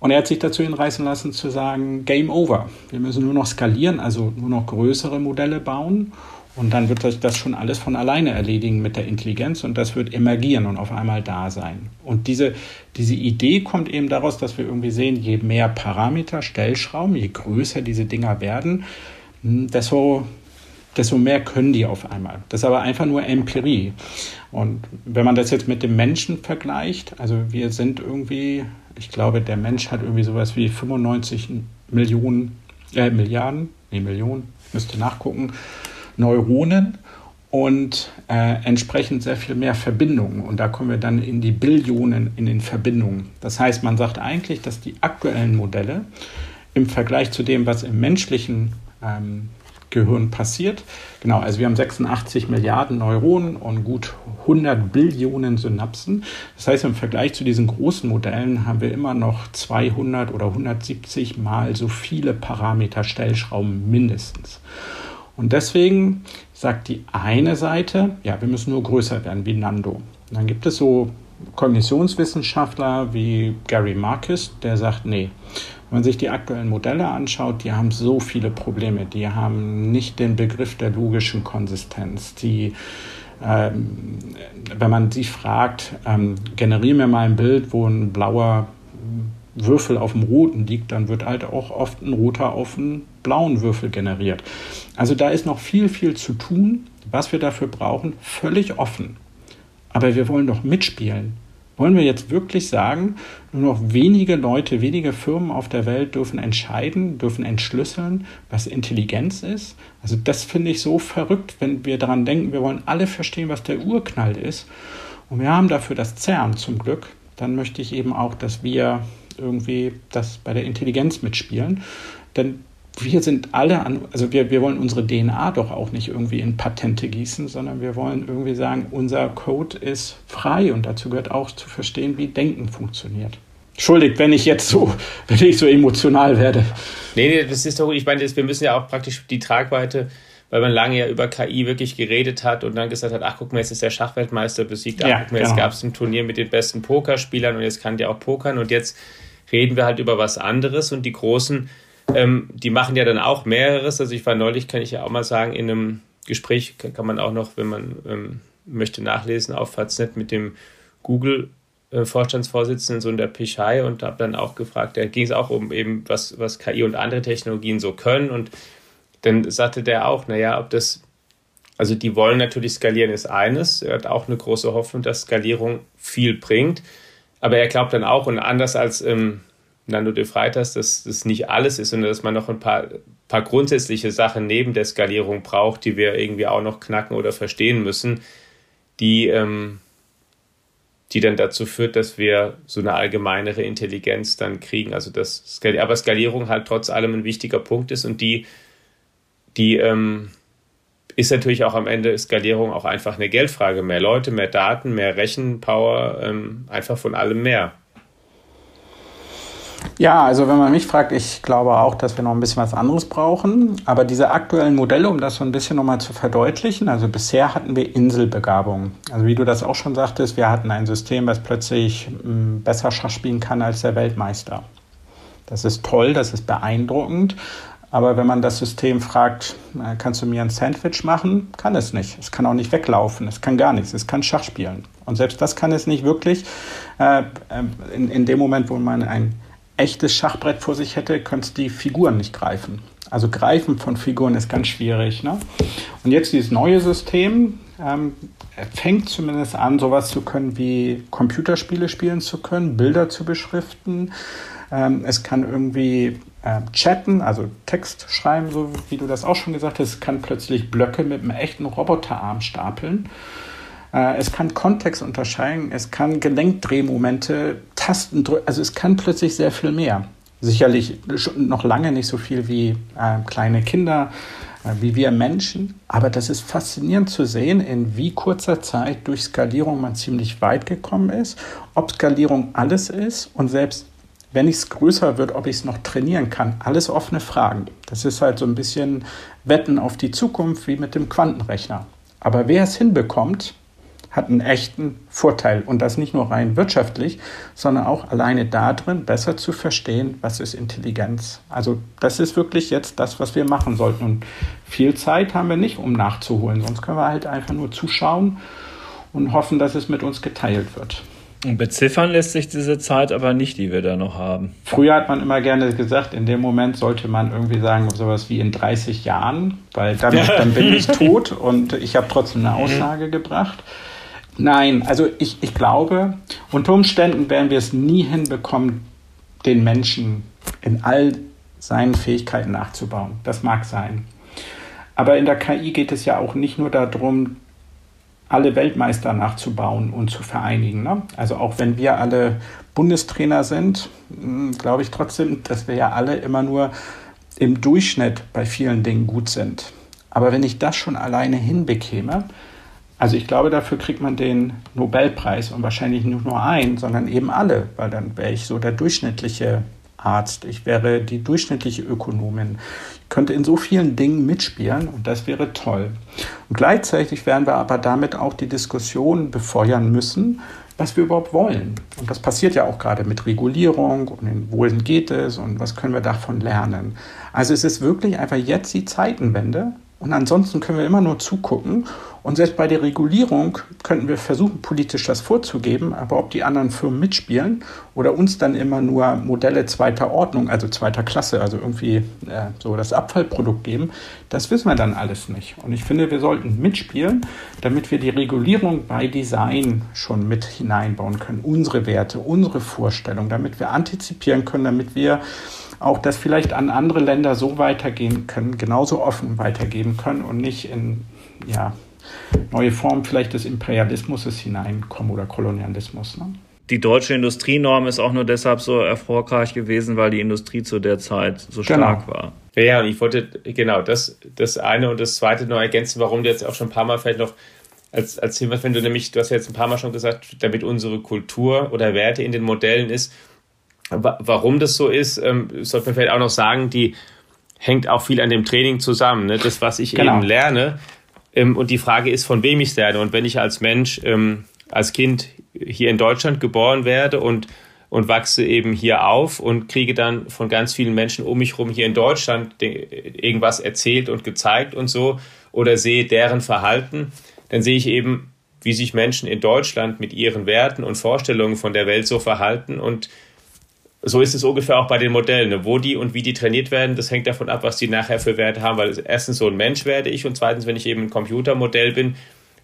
und er hat sich dazu hinreißen lassen zu sagen, Game over. Wir müssen nur noch skalieren, also nur noch größere Modelle bauen. Und dann wird sich das schon alles von alleine erledigen mit der Intelligenz und das wird emergieren und auf einmal da sein. Und diese, diese Idee kommt eben daraus, dass wir irgendwie sehen, je mehr Parameter, Stellschrauben, je größer diese Dinger werden, hm, desto desto mehr können die auf einmal. Das ist aber einfach nur Empirie. Und wenn man das jetzt mit dem Menschen vergleicht, also wir sind irgendwie, ich glaube, der Mensch hat irgendwie sowas wie 95 Millionen, äh, Milliarden, nee, Millionen, müsste nachgucken, Neuronen und äh, entsprechend sehr viel mehr Verbindungen. Und da kommen wir dann in die Billionen in den Verbindungen. Das heißt, man sagt eigentlich, dass die aktuellen Modelle im Vergleich zu dem, was im menschlichen ähm, Gehirn passiert. Genau, also wir haben 86 Milliarden Neuronen und gut 100 Billionen Synapsen. Das heißt, im Vergleich zu diesen großen Modellen haben wir immer noch 200 oder 170 mal so viele Parameter Stellschrauben mindestens. Und deswegen sagt die eine Seite, ja, wir müssen nur größer werden wie Nando. Dann gibt es so Kognitionswissenschaftler wie Gary Marcus, der sagt, nee, wenn man sich die aktuellen Modelle anschaut, die haben so viele Probleme. Die haben nicht den Begriff der logischen Konsistenz. Die, ähm, wenn man sie fragt, ähm, generiere mir mal ein Bild, wo ein blauer Würfel auf dem roten liegt, dann wird halt auch oft ein roter auf einen blauen Würfel generiert. Also da ist noch viel, viel zu tun. Was wir dafür brauchen, völlig offen. Aber wir wollen doch mitspielen. Wollen wir jetzt wirklich sagen, nur noch wenige Leute, wenige Firmen auf der Welt dürfen entscheiden, dürfen entschlüsseln, was Intelligenz ist? Also das finde ich so verrückt, wenn wir daran denken, wir wollen alle verstehen, was der Urknall ist. Und wir haben dafür das CERN zum Glück. Dann möchte ich eben auch, dass wir irgendwie das bei der Intelligenz mitspielen. Denn wir sind alle an, also wir, wir wollen unsere DNA doch auch nicht irgendwie in Patente gießen, sondern wir wollen irgendwie sagen, unser Code ist frei und dazu gehört auch zu verstehen, wie Denken funktioniert. Entschuldigt, wenn ich jetzt so, wenn ich so emotional werde. Nee, nee, das ist doch gut. Ich meine, wir müssen ja auch praktisch die Tragweite, weil man lange ja über KI wirklich geredet hat und dann gesagt hat, ach guck mal, jetzt ist der Schachweltmeister besiegt, ach ja, guck mal, jetzt genau. gab es ein Turnier mit den besten Pokerspielern und jetzt kann der auch pokern und jetzt reden wir halt über was anderes und die großen ähm, die machen ja dann auch mehreres. Also ich war neulich, kann ich ja auch mal sagen, in einem Gespräch kann man auch noch, wenn man ähm, möchte, nachlesen auf Faznet mit dem Google äh, Vorstandsvorsitzenden so in der Pichai und habe dann auch gefragt, da ging es auch um eben, was, was KI und andere Technologien so können. Und dann sagte der auch, naja, ob das, also die wollen natürlich skalieren, ist eines. Er hat auch eine große Hoffnung, dass Skalierung viel bringt. Aber er glaubt dann auch, und anders als ähm, Nando de Freitas, dass das nicht alles ist, sondern dass man noch ein paar, paar grundsätzliche Sachen neben der Skalierung braucht, die wir irgendwie auch noch knacken oder verstehen müssen, die, ähm, die dann dazu führt, dass wir so eine allgemeinere Intelligenz dann kriegen. Also das, aber Skalierung halt trotz allem ein wichtiger Punkt ist und die, die ähm, ist natürlich auch am Ende Skalierung auch einfach eine Geldfrage. Mehr Leute, mehr Daten, mehr Rechenpower, ähm, einfach von allem mehr. Ja, also wenn man mich fragt, ich glaube auch, dass wir noch ein bisschen was anderes brauchen. Aber diese aktuellen Modelle, um das so ein bisschen nochmal zu verdeutlichen, also bisher hatten wir Inselbegabung. Also wie du das auch schon sagtest, wir hatten ein System, was plötzlich hm, besser Schach spielen kann als der Weltmeister. Das ist toll, das ist beeindruckend. Aber wenn man das System fragt, kannst du mir ein Sandwich machen, kann es nicht. Es kann auch nicht weglaufen, es kann gar nichts, es kann Schach spielen. Und selbst das kann es nicht wirklich. Äh, äh, in, in dem Moment, wo man ein echtes Schachbrett vor sich hätte, könntest die Figuren nicht greifen. Also Greifen von Figuren ist ganz schwierig. Ne? Und jetzt dieses neue System ähm, fängt zumindest an, sowas zu können wie Computerspiele spielen zu können, Bilder zu beschriften. Ähm, es kann irgendwie äh, chatten, also Text schreiben, so wie du das auch schon gesagt hast. Es kann plötzlich Blöcke mit einem echten Roboterarm stapeln. Äh, es kann Kontext unterscheiden, es kann Gelenkdrehmomente, Tasten drücken, also es kann plötzlich sehr viel mehr. Sicherlich noch lange nicht so viel wie äh, kleine Kinder, äh, wie wir Menschen, aber das ist faszinierend zu sehen, in wie kurzer Zeit durch Skalierung man ziemlich weit gekommen ist, ob Skalierung alles ist und selbst wenn es größer wird, ob ich es noch trainieren kann. Alles offene Fragen. Das ist halt so ein bisschen Wetten auf die Zukunft wie mit dem Quantenrechner. Aber wer es hinbekommt, hat einen echten Vorteil. Und das nicht nur rein wirtschaftlich, sondern auch alleine darin, besser zu verstehen, was ist Intelligenz. Also das ist wirklich jetzt das, was wir machen sollten. Und viel Zeit haben wir nicht, um nachzuholen. Sonst können wir halt einfach nur zuschauen und hoffen, dass es mit uns geteilt wird. Und beziffern lässt sich diese Zeit aber nicht, die wir da noch haben. Früher hat man immer gerne gesagt, in dem Moment sollte man irgendwie sagen, sowas wie in 30 Jahren, weil dann, dann bin ich tot und ich habe trotzdem eine mhm. Aussage gebracht. Nein, also ich, ich glaube, unter Umständen werden wir es nie hinbekommen, den Menschen in all seinen Fähigkeiten nachzubauen. Das mag sein. Aber in der KI geht es ja auch nicht nur darum, alle Weltmeister nachzubauen und zu vereinigen. Ne? Also auch wenn wir alle Bundestrainer sind, hm, glaube ich trotzdem, dass wir ja alle immer nur im Durchschnitt bei vielen Dingen gut sind. Aber wenn ich das schon alleine hinbekäme, also ich glaube, dafür kriegt man den Nobelpreis und wahrscheinlich nicht nur einen, sondern eben alle, weil dann wäre ich so der durchschnittliche Arzt, ich wäre die durchschnittliche Ökonomin, ich könnte in so vielen Dingen mitspielen und das wäre toll. Und gleichzeitig werden wir aber damit auch die Diskussion befeuern müssen, was wir überhaupt wollen. Und das passiert ja auch gerade mit Regulierung und wohin geht es und was können wir davon lernen. Also es ist wirklich einfach jetzt die Zeitenwende und ansonsten können wir immer nur zugucken. Und selbst bei der Regulierung könnten wir versuchen, politisch das vorzugeben, aber ob die anderen Firmen mitspielen oder uns dann immer nur Modelle zweiter Ordnung, also zweiter Klasse, also irgendwie äh, so das Abfallprodukt geben, das wissen wir dann alles nicht. Und ich finde, wir sollten mitspielen, damit wir die Regulierung bei Design schon mit hineinbauen können. Unsere Werte, unsere Vorstellungen, damit wir antizipieren können, damit wir auch das vielleicht an andere Länder so weitergehen können, genauso offen weitergeben können und nicht in ja, neue Formen vielleicht des Imperialismus hineinkommen oder Kolonialismus. Ne? Die deutsche Industrienorm ist auch nur deshalb so erfolgreich gewesen, weil die Industrie zu der Zeit so genau. stark war. Ja, und ich wollte genau das, das eine und das zweite noch ergänzen, warum du jetzt auch schon ein paar Mal vielleicht noch als, als Thema, wenn du nämlich, du hast ja jetzt ein paar Mal schon gesagt, damit unsere Kultur oder Werte in den Modellen ist, Warum das so ist, ähm, sollte man vielleicht auch noch sagen, die hängt auch viel an dem Training zusammen. Ne? Das, was ich genau. eben lerne. Ähm, und die Frage ist, von wem ich es lerne. Und wenn ich als Mensch, ähm, als Kind hier in Deutschland geboren werde und, und wachse eben hier auf und kriege dann von ganz vielen Menschen um mich herum hier in Deutschland irgendwas erzählt und gezeigt und so oder sehe deren Verhalten, dann sehe ich eben, wie sich Menschen in Deutschland mit ihren Werten und Vorstellungen von der Welt so verhalten und so ist es ungefähr auch bei den Modellen. Ne? Wo die und wie die trainiert werden, das hängt davon ab, was die nachher für Werte haben. Weil erstens so ein Mensch werde ich und zweitens, wenn ich eben ein Computermodell bin,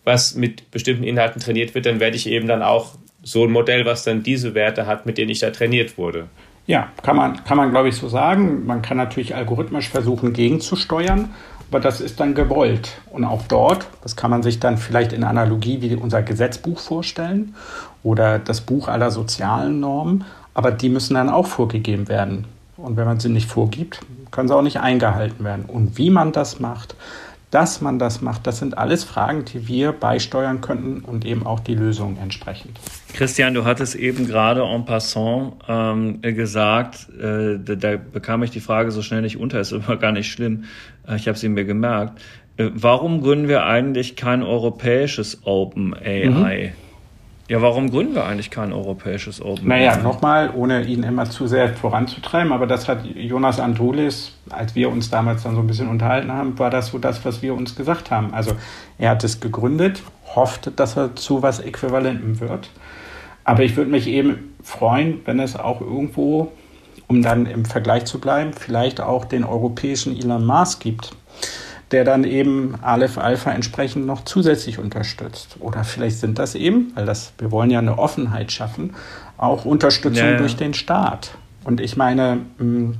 was mit bestimmten Inhalten trainiert wird, dann werde ich eben dann auch so ein Modell, was dann diese Werte hat, mit denen ich da trainiert wurde. Ja, kann man, kann man glaube ich so sagen. Man kann natürlich algorithmisch versuchen, gegenzusteuern, aber das ist dann gewollt. Und auch dort, das kann man sich dann vielleicht in Analogie wie unser Gesetzbuch vorstellen oder das Buch aller sozialen Normen, aber die müssen dann auch vorgegeben werden. Und wenn man sie nicht vorgibt, können sie auch nicht eingehalten werden. Und wie man das macht, dass man das macht, das sind alles Fragen, die wir beisteuern könnten und eben auch die Lösungen entsprechend. Christian, du hattest eben gerade en passant ähm, gesagt, äh, da, da, bekam ich die Frage so schnell nicht unter, ist immer gar nicht schlimm. Äh, ich habe sie mir gemerkt. Äh, warum gründen wir eigentlich kein europäisches Open AI? Mhm. Ja, warum gründen wir eigentlich kein europäisches Open? Naja, nochmal, ohne ihn immer zu sehr voranzutreiben, aber das hat Jonas Andrulis, als wir uns damals dann so ein bisschen unterhalten haben, war das so das, was wir uns gesagt haben. Also er hat es gegründet, hofft, dass er zu was Äquivalentem wird. Aber ich würde mich eben freuen, wenn es auch irgendwo, um dann im Vergleich zu bleiben, vielleicht auch den europäischen Elon Musk gibt der dann eben Aleph Alpha entsprechend noch zusätzlich unterstützt. Oder vielleicht sind das eben, weil das, wir wollen ja eine Offenheit schaffen, auch Unterstützung ja, ja. durch den Staat. Und ich meine, hm,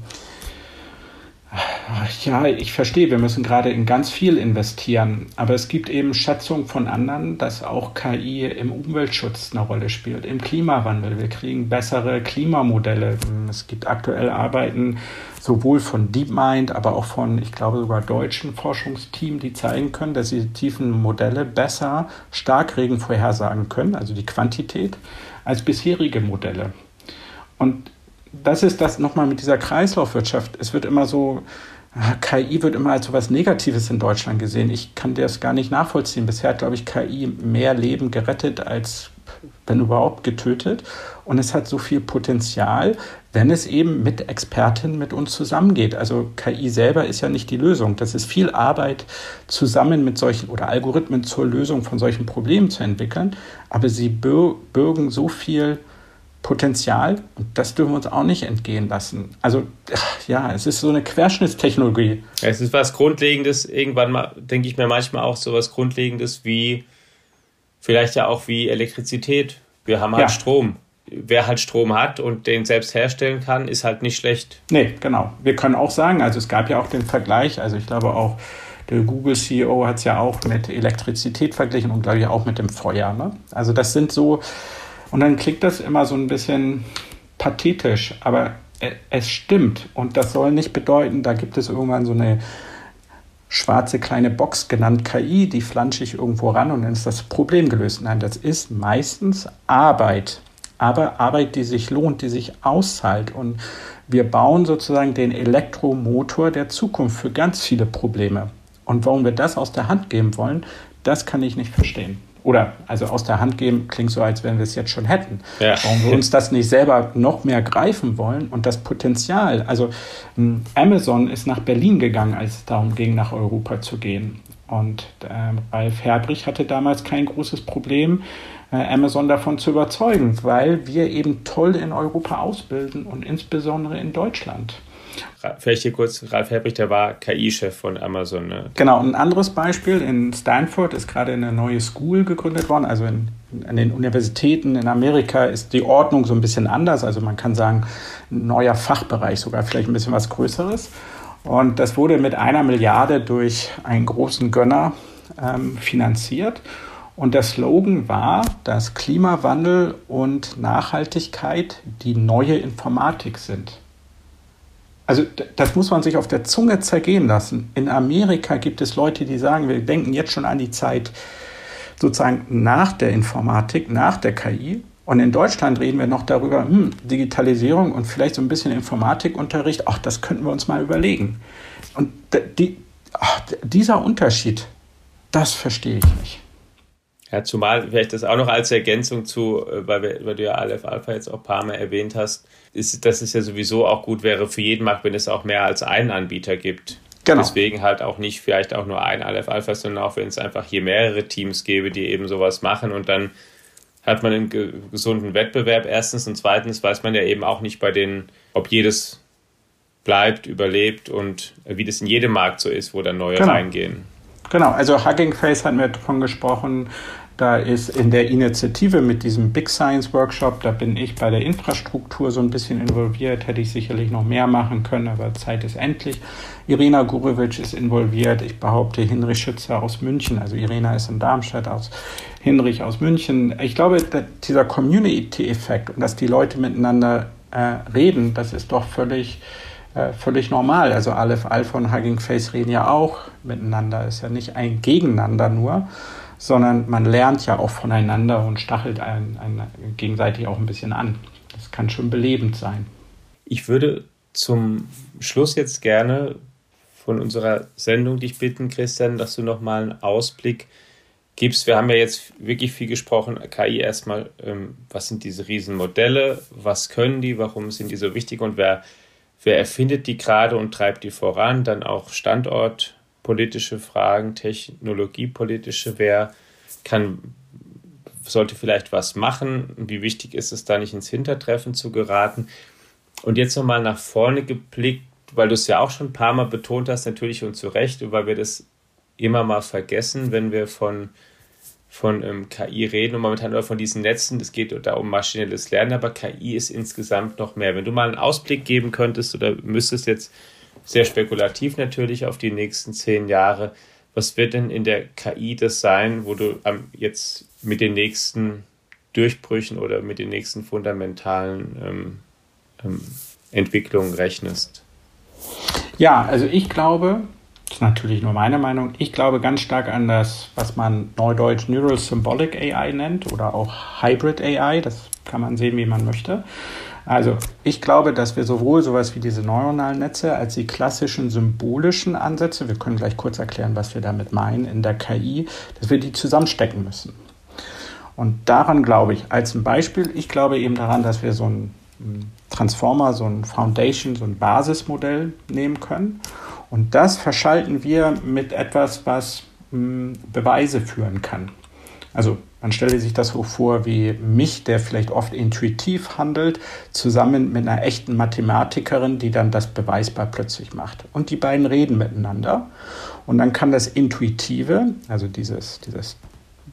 ja, ich verstehe, wir müssen gerade in ganz viel investieren, aber es gibt eben Schätzungen von anderen, dass auch KI im Umweltschutz eine Rolle spielt, im Klimawandel. Wir kriegen bessere Klimamodelle. Es gibt aktuell Arbeiten sowohl von DeepMind, aber auch von, ich glaube, sogar deutschen Forschungsteams, die zeigen können, dass die tiefen Modelle besser Starkregen vorhersagen können, also die Quantität, als bisherige Modelle. Und das ist das nochmal mit dieser Kreislaufwirtschaft. Es wird immer so, KI wird immer als so etwas Negatives in Deutschland gesehen. Ich kann das gar nicht nachvollziehen. Bisher hat, glaube ich, KI mehr Leben gerettet als, wenn überhaupt, getötet. Und es hat so viel Potenzial, wenn es eben mit Expertinnen mit uns zusammengeht. Also KI selber ist ja nicht die Lösung. Das ist viel Arbeit, zusammen mit solchen oder Algorithmen zur Lösung von solchen Problemen zu entwickeln. Aber sie bürgen so viel Potenzial und das dürfen wir uns auch nicht entgehen lassen. Also ja, es ist so eine Querschnittstechnologie. Es ist was Grundlegendes, irgendwann mal, denke ich mir manchmal auch so was Grundlegendes wie vielleicht ja auch wie Elektrizität. Wir haben halt ja. Strom. Wer halt Strom hat und den selbst herstellen kann, ist halt nicht schlecht. Nee, genau. Wir können auch sagen, also es gab ja auch den Vergleich, also ich glaube auch, der Google-CEO hat es ja auch mit Elektrizität verglichen und glaube ich auch mit dem Feuer. Ne? Also das sind so, und dann klingt das immer so ein bisschen pathetisch, aber es stimmt. Und das soll nicht bedeuten, da gibt es irgendwann so eine schwarze kleine Box genannt KI, die flansche ich irgendwo ran und dann ist das Problem gelöst. Nein, das ist meistens Arbeit. Aber Arbeit, die sich lohnt, die sich auszahlt. Und wir bauen sozusagen den Elektromotor der Zukunft für ganz viele Probleme. Und warum wir das aus der Hand geben wollen, das kann ich nicht verstehen. Oder also aus der Hand geben klingt so, als wenn wir es jetzt schon hätten. Ja. Warum wir uns das nicht selber noch mehr greifen wollen und das Potenzial. Also hm, Amazon ist nach Berlin gegangen, als es darum ging, nach Europa zu gehen. Und äh, Ralf Herbrich hatte damals kein großes Problem, äh, Amazon davon zu überzeugen, weil wir eben toll in Europa ausbilden und insbesondere in Deutschland. Vielleicht hier kurz, Ralf Helbrich, der war KI-Chef von Amazon. Ne? Genau, ein anderes Beispiel, in Stanford ist gerade eine neue School gegründet worden, also in, an den Universitäten in Amerika ist die Ordnung so ein bisschen anders, also man kann sagen, ein neuer Fachbereich, sogar vielleicht ein bisschen was Größeres. Und das wurde mit einer Milliarde durch einen großen Gönner ähm, finanziert. Und der Slogan war, dass Klimawandel und Nachhaltigkeit die neue Informatik sind. Also das muss man sich auf der Zunge zergehen lassen. In Amerika gibt es Leute, die sagen, wir denken jetzt schon an die Zeit sozusagen nach der Informatik, nach der KI. Und in Deutschland reden wir noch darüber, hm, Digitalisierung und vielleicht so ein bisschen Informatikunterricht, ach, das könnten wir uns mal überlegen. Und die, ach, dieser Unterschied, das verstehe ich nicht. Ja, zumal vielleicht das auch noch als Ergänzung zu, äh, weil, wir, weil du ja Aleph Alpha jetzt auch ein paar Mal erwähnt hast, ist, dass es ja sowieso auch gut wäre für jeden Markt, wenn es auch mehr als einen Anbieter gibt. Genau. Deswegen halt auch nicht vielleicht auch nur ein Aleph Alpha, sondern auch wenn es einfach hier mehrere Teams gäbe, die eben sowas machen und dann hat man einen gesunden Wettbewerb erstens und zweitens weiß man ja eben auch nicht bei den, ob jedes bleibt, überlebt und wie das in jedem Markt so ist, wo dann neue genau. reingehen. Genau, also Hugging Face hatten wir davon gesprochen, da ist in der Initiative mit diesem Big Science Workshop, da bin ich bei der Infrastruktur so ein bisschen involviert, hätte ich sicherlich noch mehr machen können, aber Zeit ist endlich. Irina Gurevic ist involviert, ich behaupte Hinrich Schützer aus München, also Irina ist in Darmstadt aus Hinrich aus München. Ich glaube, dieser Community-Effekt und dass die Leute miteinander äh, reden, das ist doch völlig äh, völlig normal. Also Aleph Alpha und Hugging Face reden ja auch miteinander, ist ja nicht ein Gegeneinander nur sondern man lernt ja auch voneinander und stachelt einen, einen gegenseitig auch ein bisschen an. Das kann schon belebend sein. Ich würde zum Schluss jetzt gerne von unserer Sendung dich bitten, Christian, dass du noch mal einen Ausblick gibst. Wir haben ja jetzt wirklich viel gesprochen. KI erstmal, ähm, was sind diese Riesenmodelle? Was können die? Warum sind die so wichtig? Und wer, wer erfindet die gerade und treibt die voran? Dann auch Standort politische Fragen, technologiepolitische, wer kann, sollte vielleicht was machen, wie wichtig ist es da nicht ins Hintertreffen zu geraten. Und jetzt nochmal nach vorne geblickt, weil du es ja auch schon ein paar Mal betont hast, natürlich und zu Recht, weil wir das immer mal vergessen, wenn wir von, von ähm, KI reden und momentan nur von diesen Netzen, es geht da um maschinelles Lernen, aber KI ist insgesamt noch mehr. Wenn du mal einen Ausblick geben könntest oder müsstest jetzt sehr spekulativ natürlich auf die nächsten zehn Jahre. Was wird denn in der KI das sein, wo du jetzt mit den nächsten Durchbrüchen oder mit den nächsten fundamentalen ähm, ähm, Entwicklungen rechnest? Ja, also ich glaube, das ist natürlich nur meine Meinung, ich glaube ganz stark an das, was man neudeutsch Neural Symbolic AI nennt oder auch Hybrid AI, das kann man sehen, wie man möchte. Also ich glaube, dass wir sowohl sowas wie diese neuronalen Netze als die klassischen symbolischen Ansätze, wir können gleich kurz erklären, was wir damit meinen in der KI, dass wir die zusammenstecken müssen. Und daran glaube ich, als ein Beispiel, ich glaube eben daran, dass wir so ein Transformer, so ein Foundation, so ein Basismodell nehmen können. Und das verschalten wir mit etwas, was Beweise führen kann. Also man stelle sich das so vor wie mich, der vielleicht oft intuitiv handelt, zusammen mit einer echten Mathematikerin, die dann das beweisbar plötzlich macht. Und die beiden reden miteinander. Und dann kann das Intuitive, also dieses, dieses,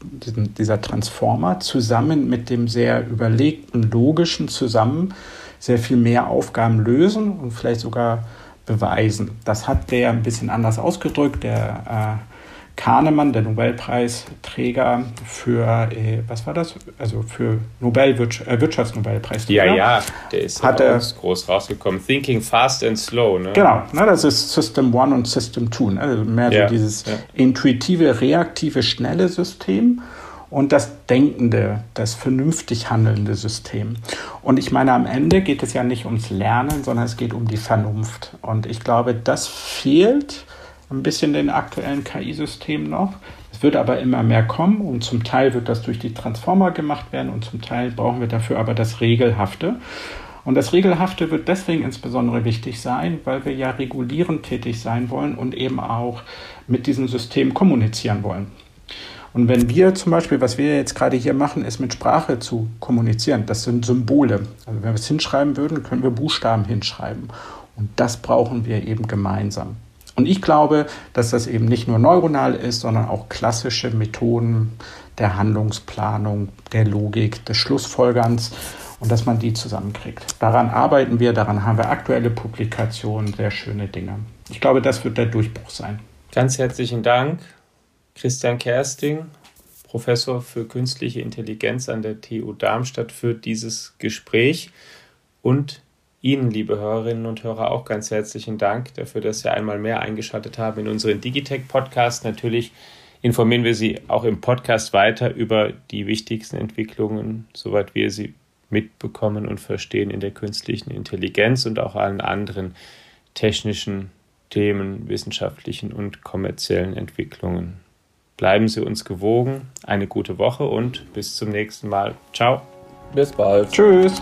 diesen, dieser Transformer, zusammen mit dem sehr überlegten, logischen zusammen sehr viel mehr Aufgaben lösen und vielleicht sogar beweisen. Das hat der ein bisschen anders ausgedrückt. Der äh, Kahnemann, der Nobelpreisträger für, äh, was war das? Also für Nobel äh, Wirtschaftsnobelpreisträger. Ja, ja, der ist hat er, groß rausgekommen. Thinking Fast and Slow. Ne? Genau, ne, das ist System One und System Two. Ne? Also mehr ja, so dieses ja. intuitive, reaktive, schnelle System und das denkende, das vernünftig handelnde System. Und ich meine, am Ende geht es ja nicht ums Lernen, sondern es geht um die Vernunft. Und ich glaube, das fehlt ein bisschen den aktuellen KI-Systemen noch. Es wird aber immer mehr kommen und zum Teil wird das durch die Transformer gemacht werden und zum Teil brauchen wir dafür aber das Regelhafte. Und das Regelhafte wird deswegen insbesondere wichtig sein, weil wir ja regulierend tätig sein wollen und eben auch mit diesem System kommunizieren wollen. Und wenn wir zum Beispiel, was wir jetzt gerade hier machen, ist mit Sprache zu kommunizieren, das sind Symbole. Also wenn wir es hinschreiben würden, können wir Buchstaben hinschreiben. Und das brauchen wir eben gemeinsam. Und ich glaube, dass das eben nicht nur neuronal ist, sondern auch klassische Methoden der Handlungsplanung, der Logik, des Schlussfolgerns und dass man die zusammenkriegt. Daran arbeiten wir, daran haben wir aktuelle Publikationen, sehr schöne Dinge. Ich glaube, das wird der Durchbruch sein. Ganz herzlichen Dank, Christian Kersting, Professor für künstliche Intelligenz an der TU Darmstadt, für dieses Gespräch und Ihnen, liebe Hörerinnen und Hörer, auch ganz herzlichen Dank dafür, dass Sie einmal mehr eingeschaltet haben in unseren Digitech-Podcast. Natürlich informieren wir Sie auch im Podcast weiter über die wichtigsten Entwicklungen, soweit wir sie mitbekommen und verstehen in der künstlichen Intelligenz und auch allen anderen technischen Themen, wissenschaftlichen und kommerziellen Entwicklungen. Bleiben Sie uns gewogen, eine gute Woche und bis zum nächsten Mal. Ciao. Bis bald. Tschüss.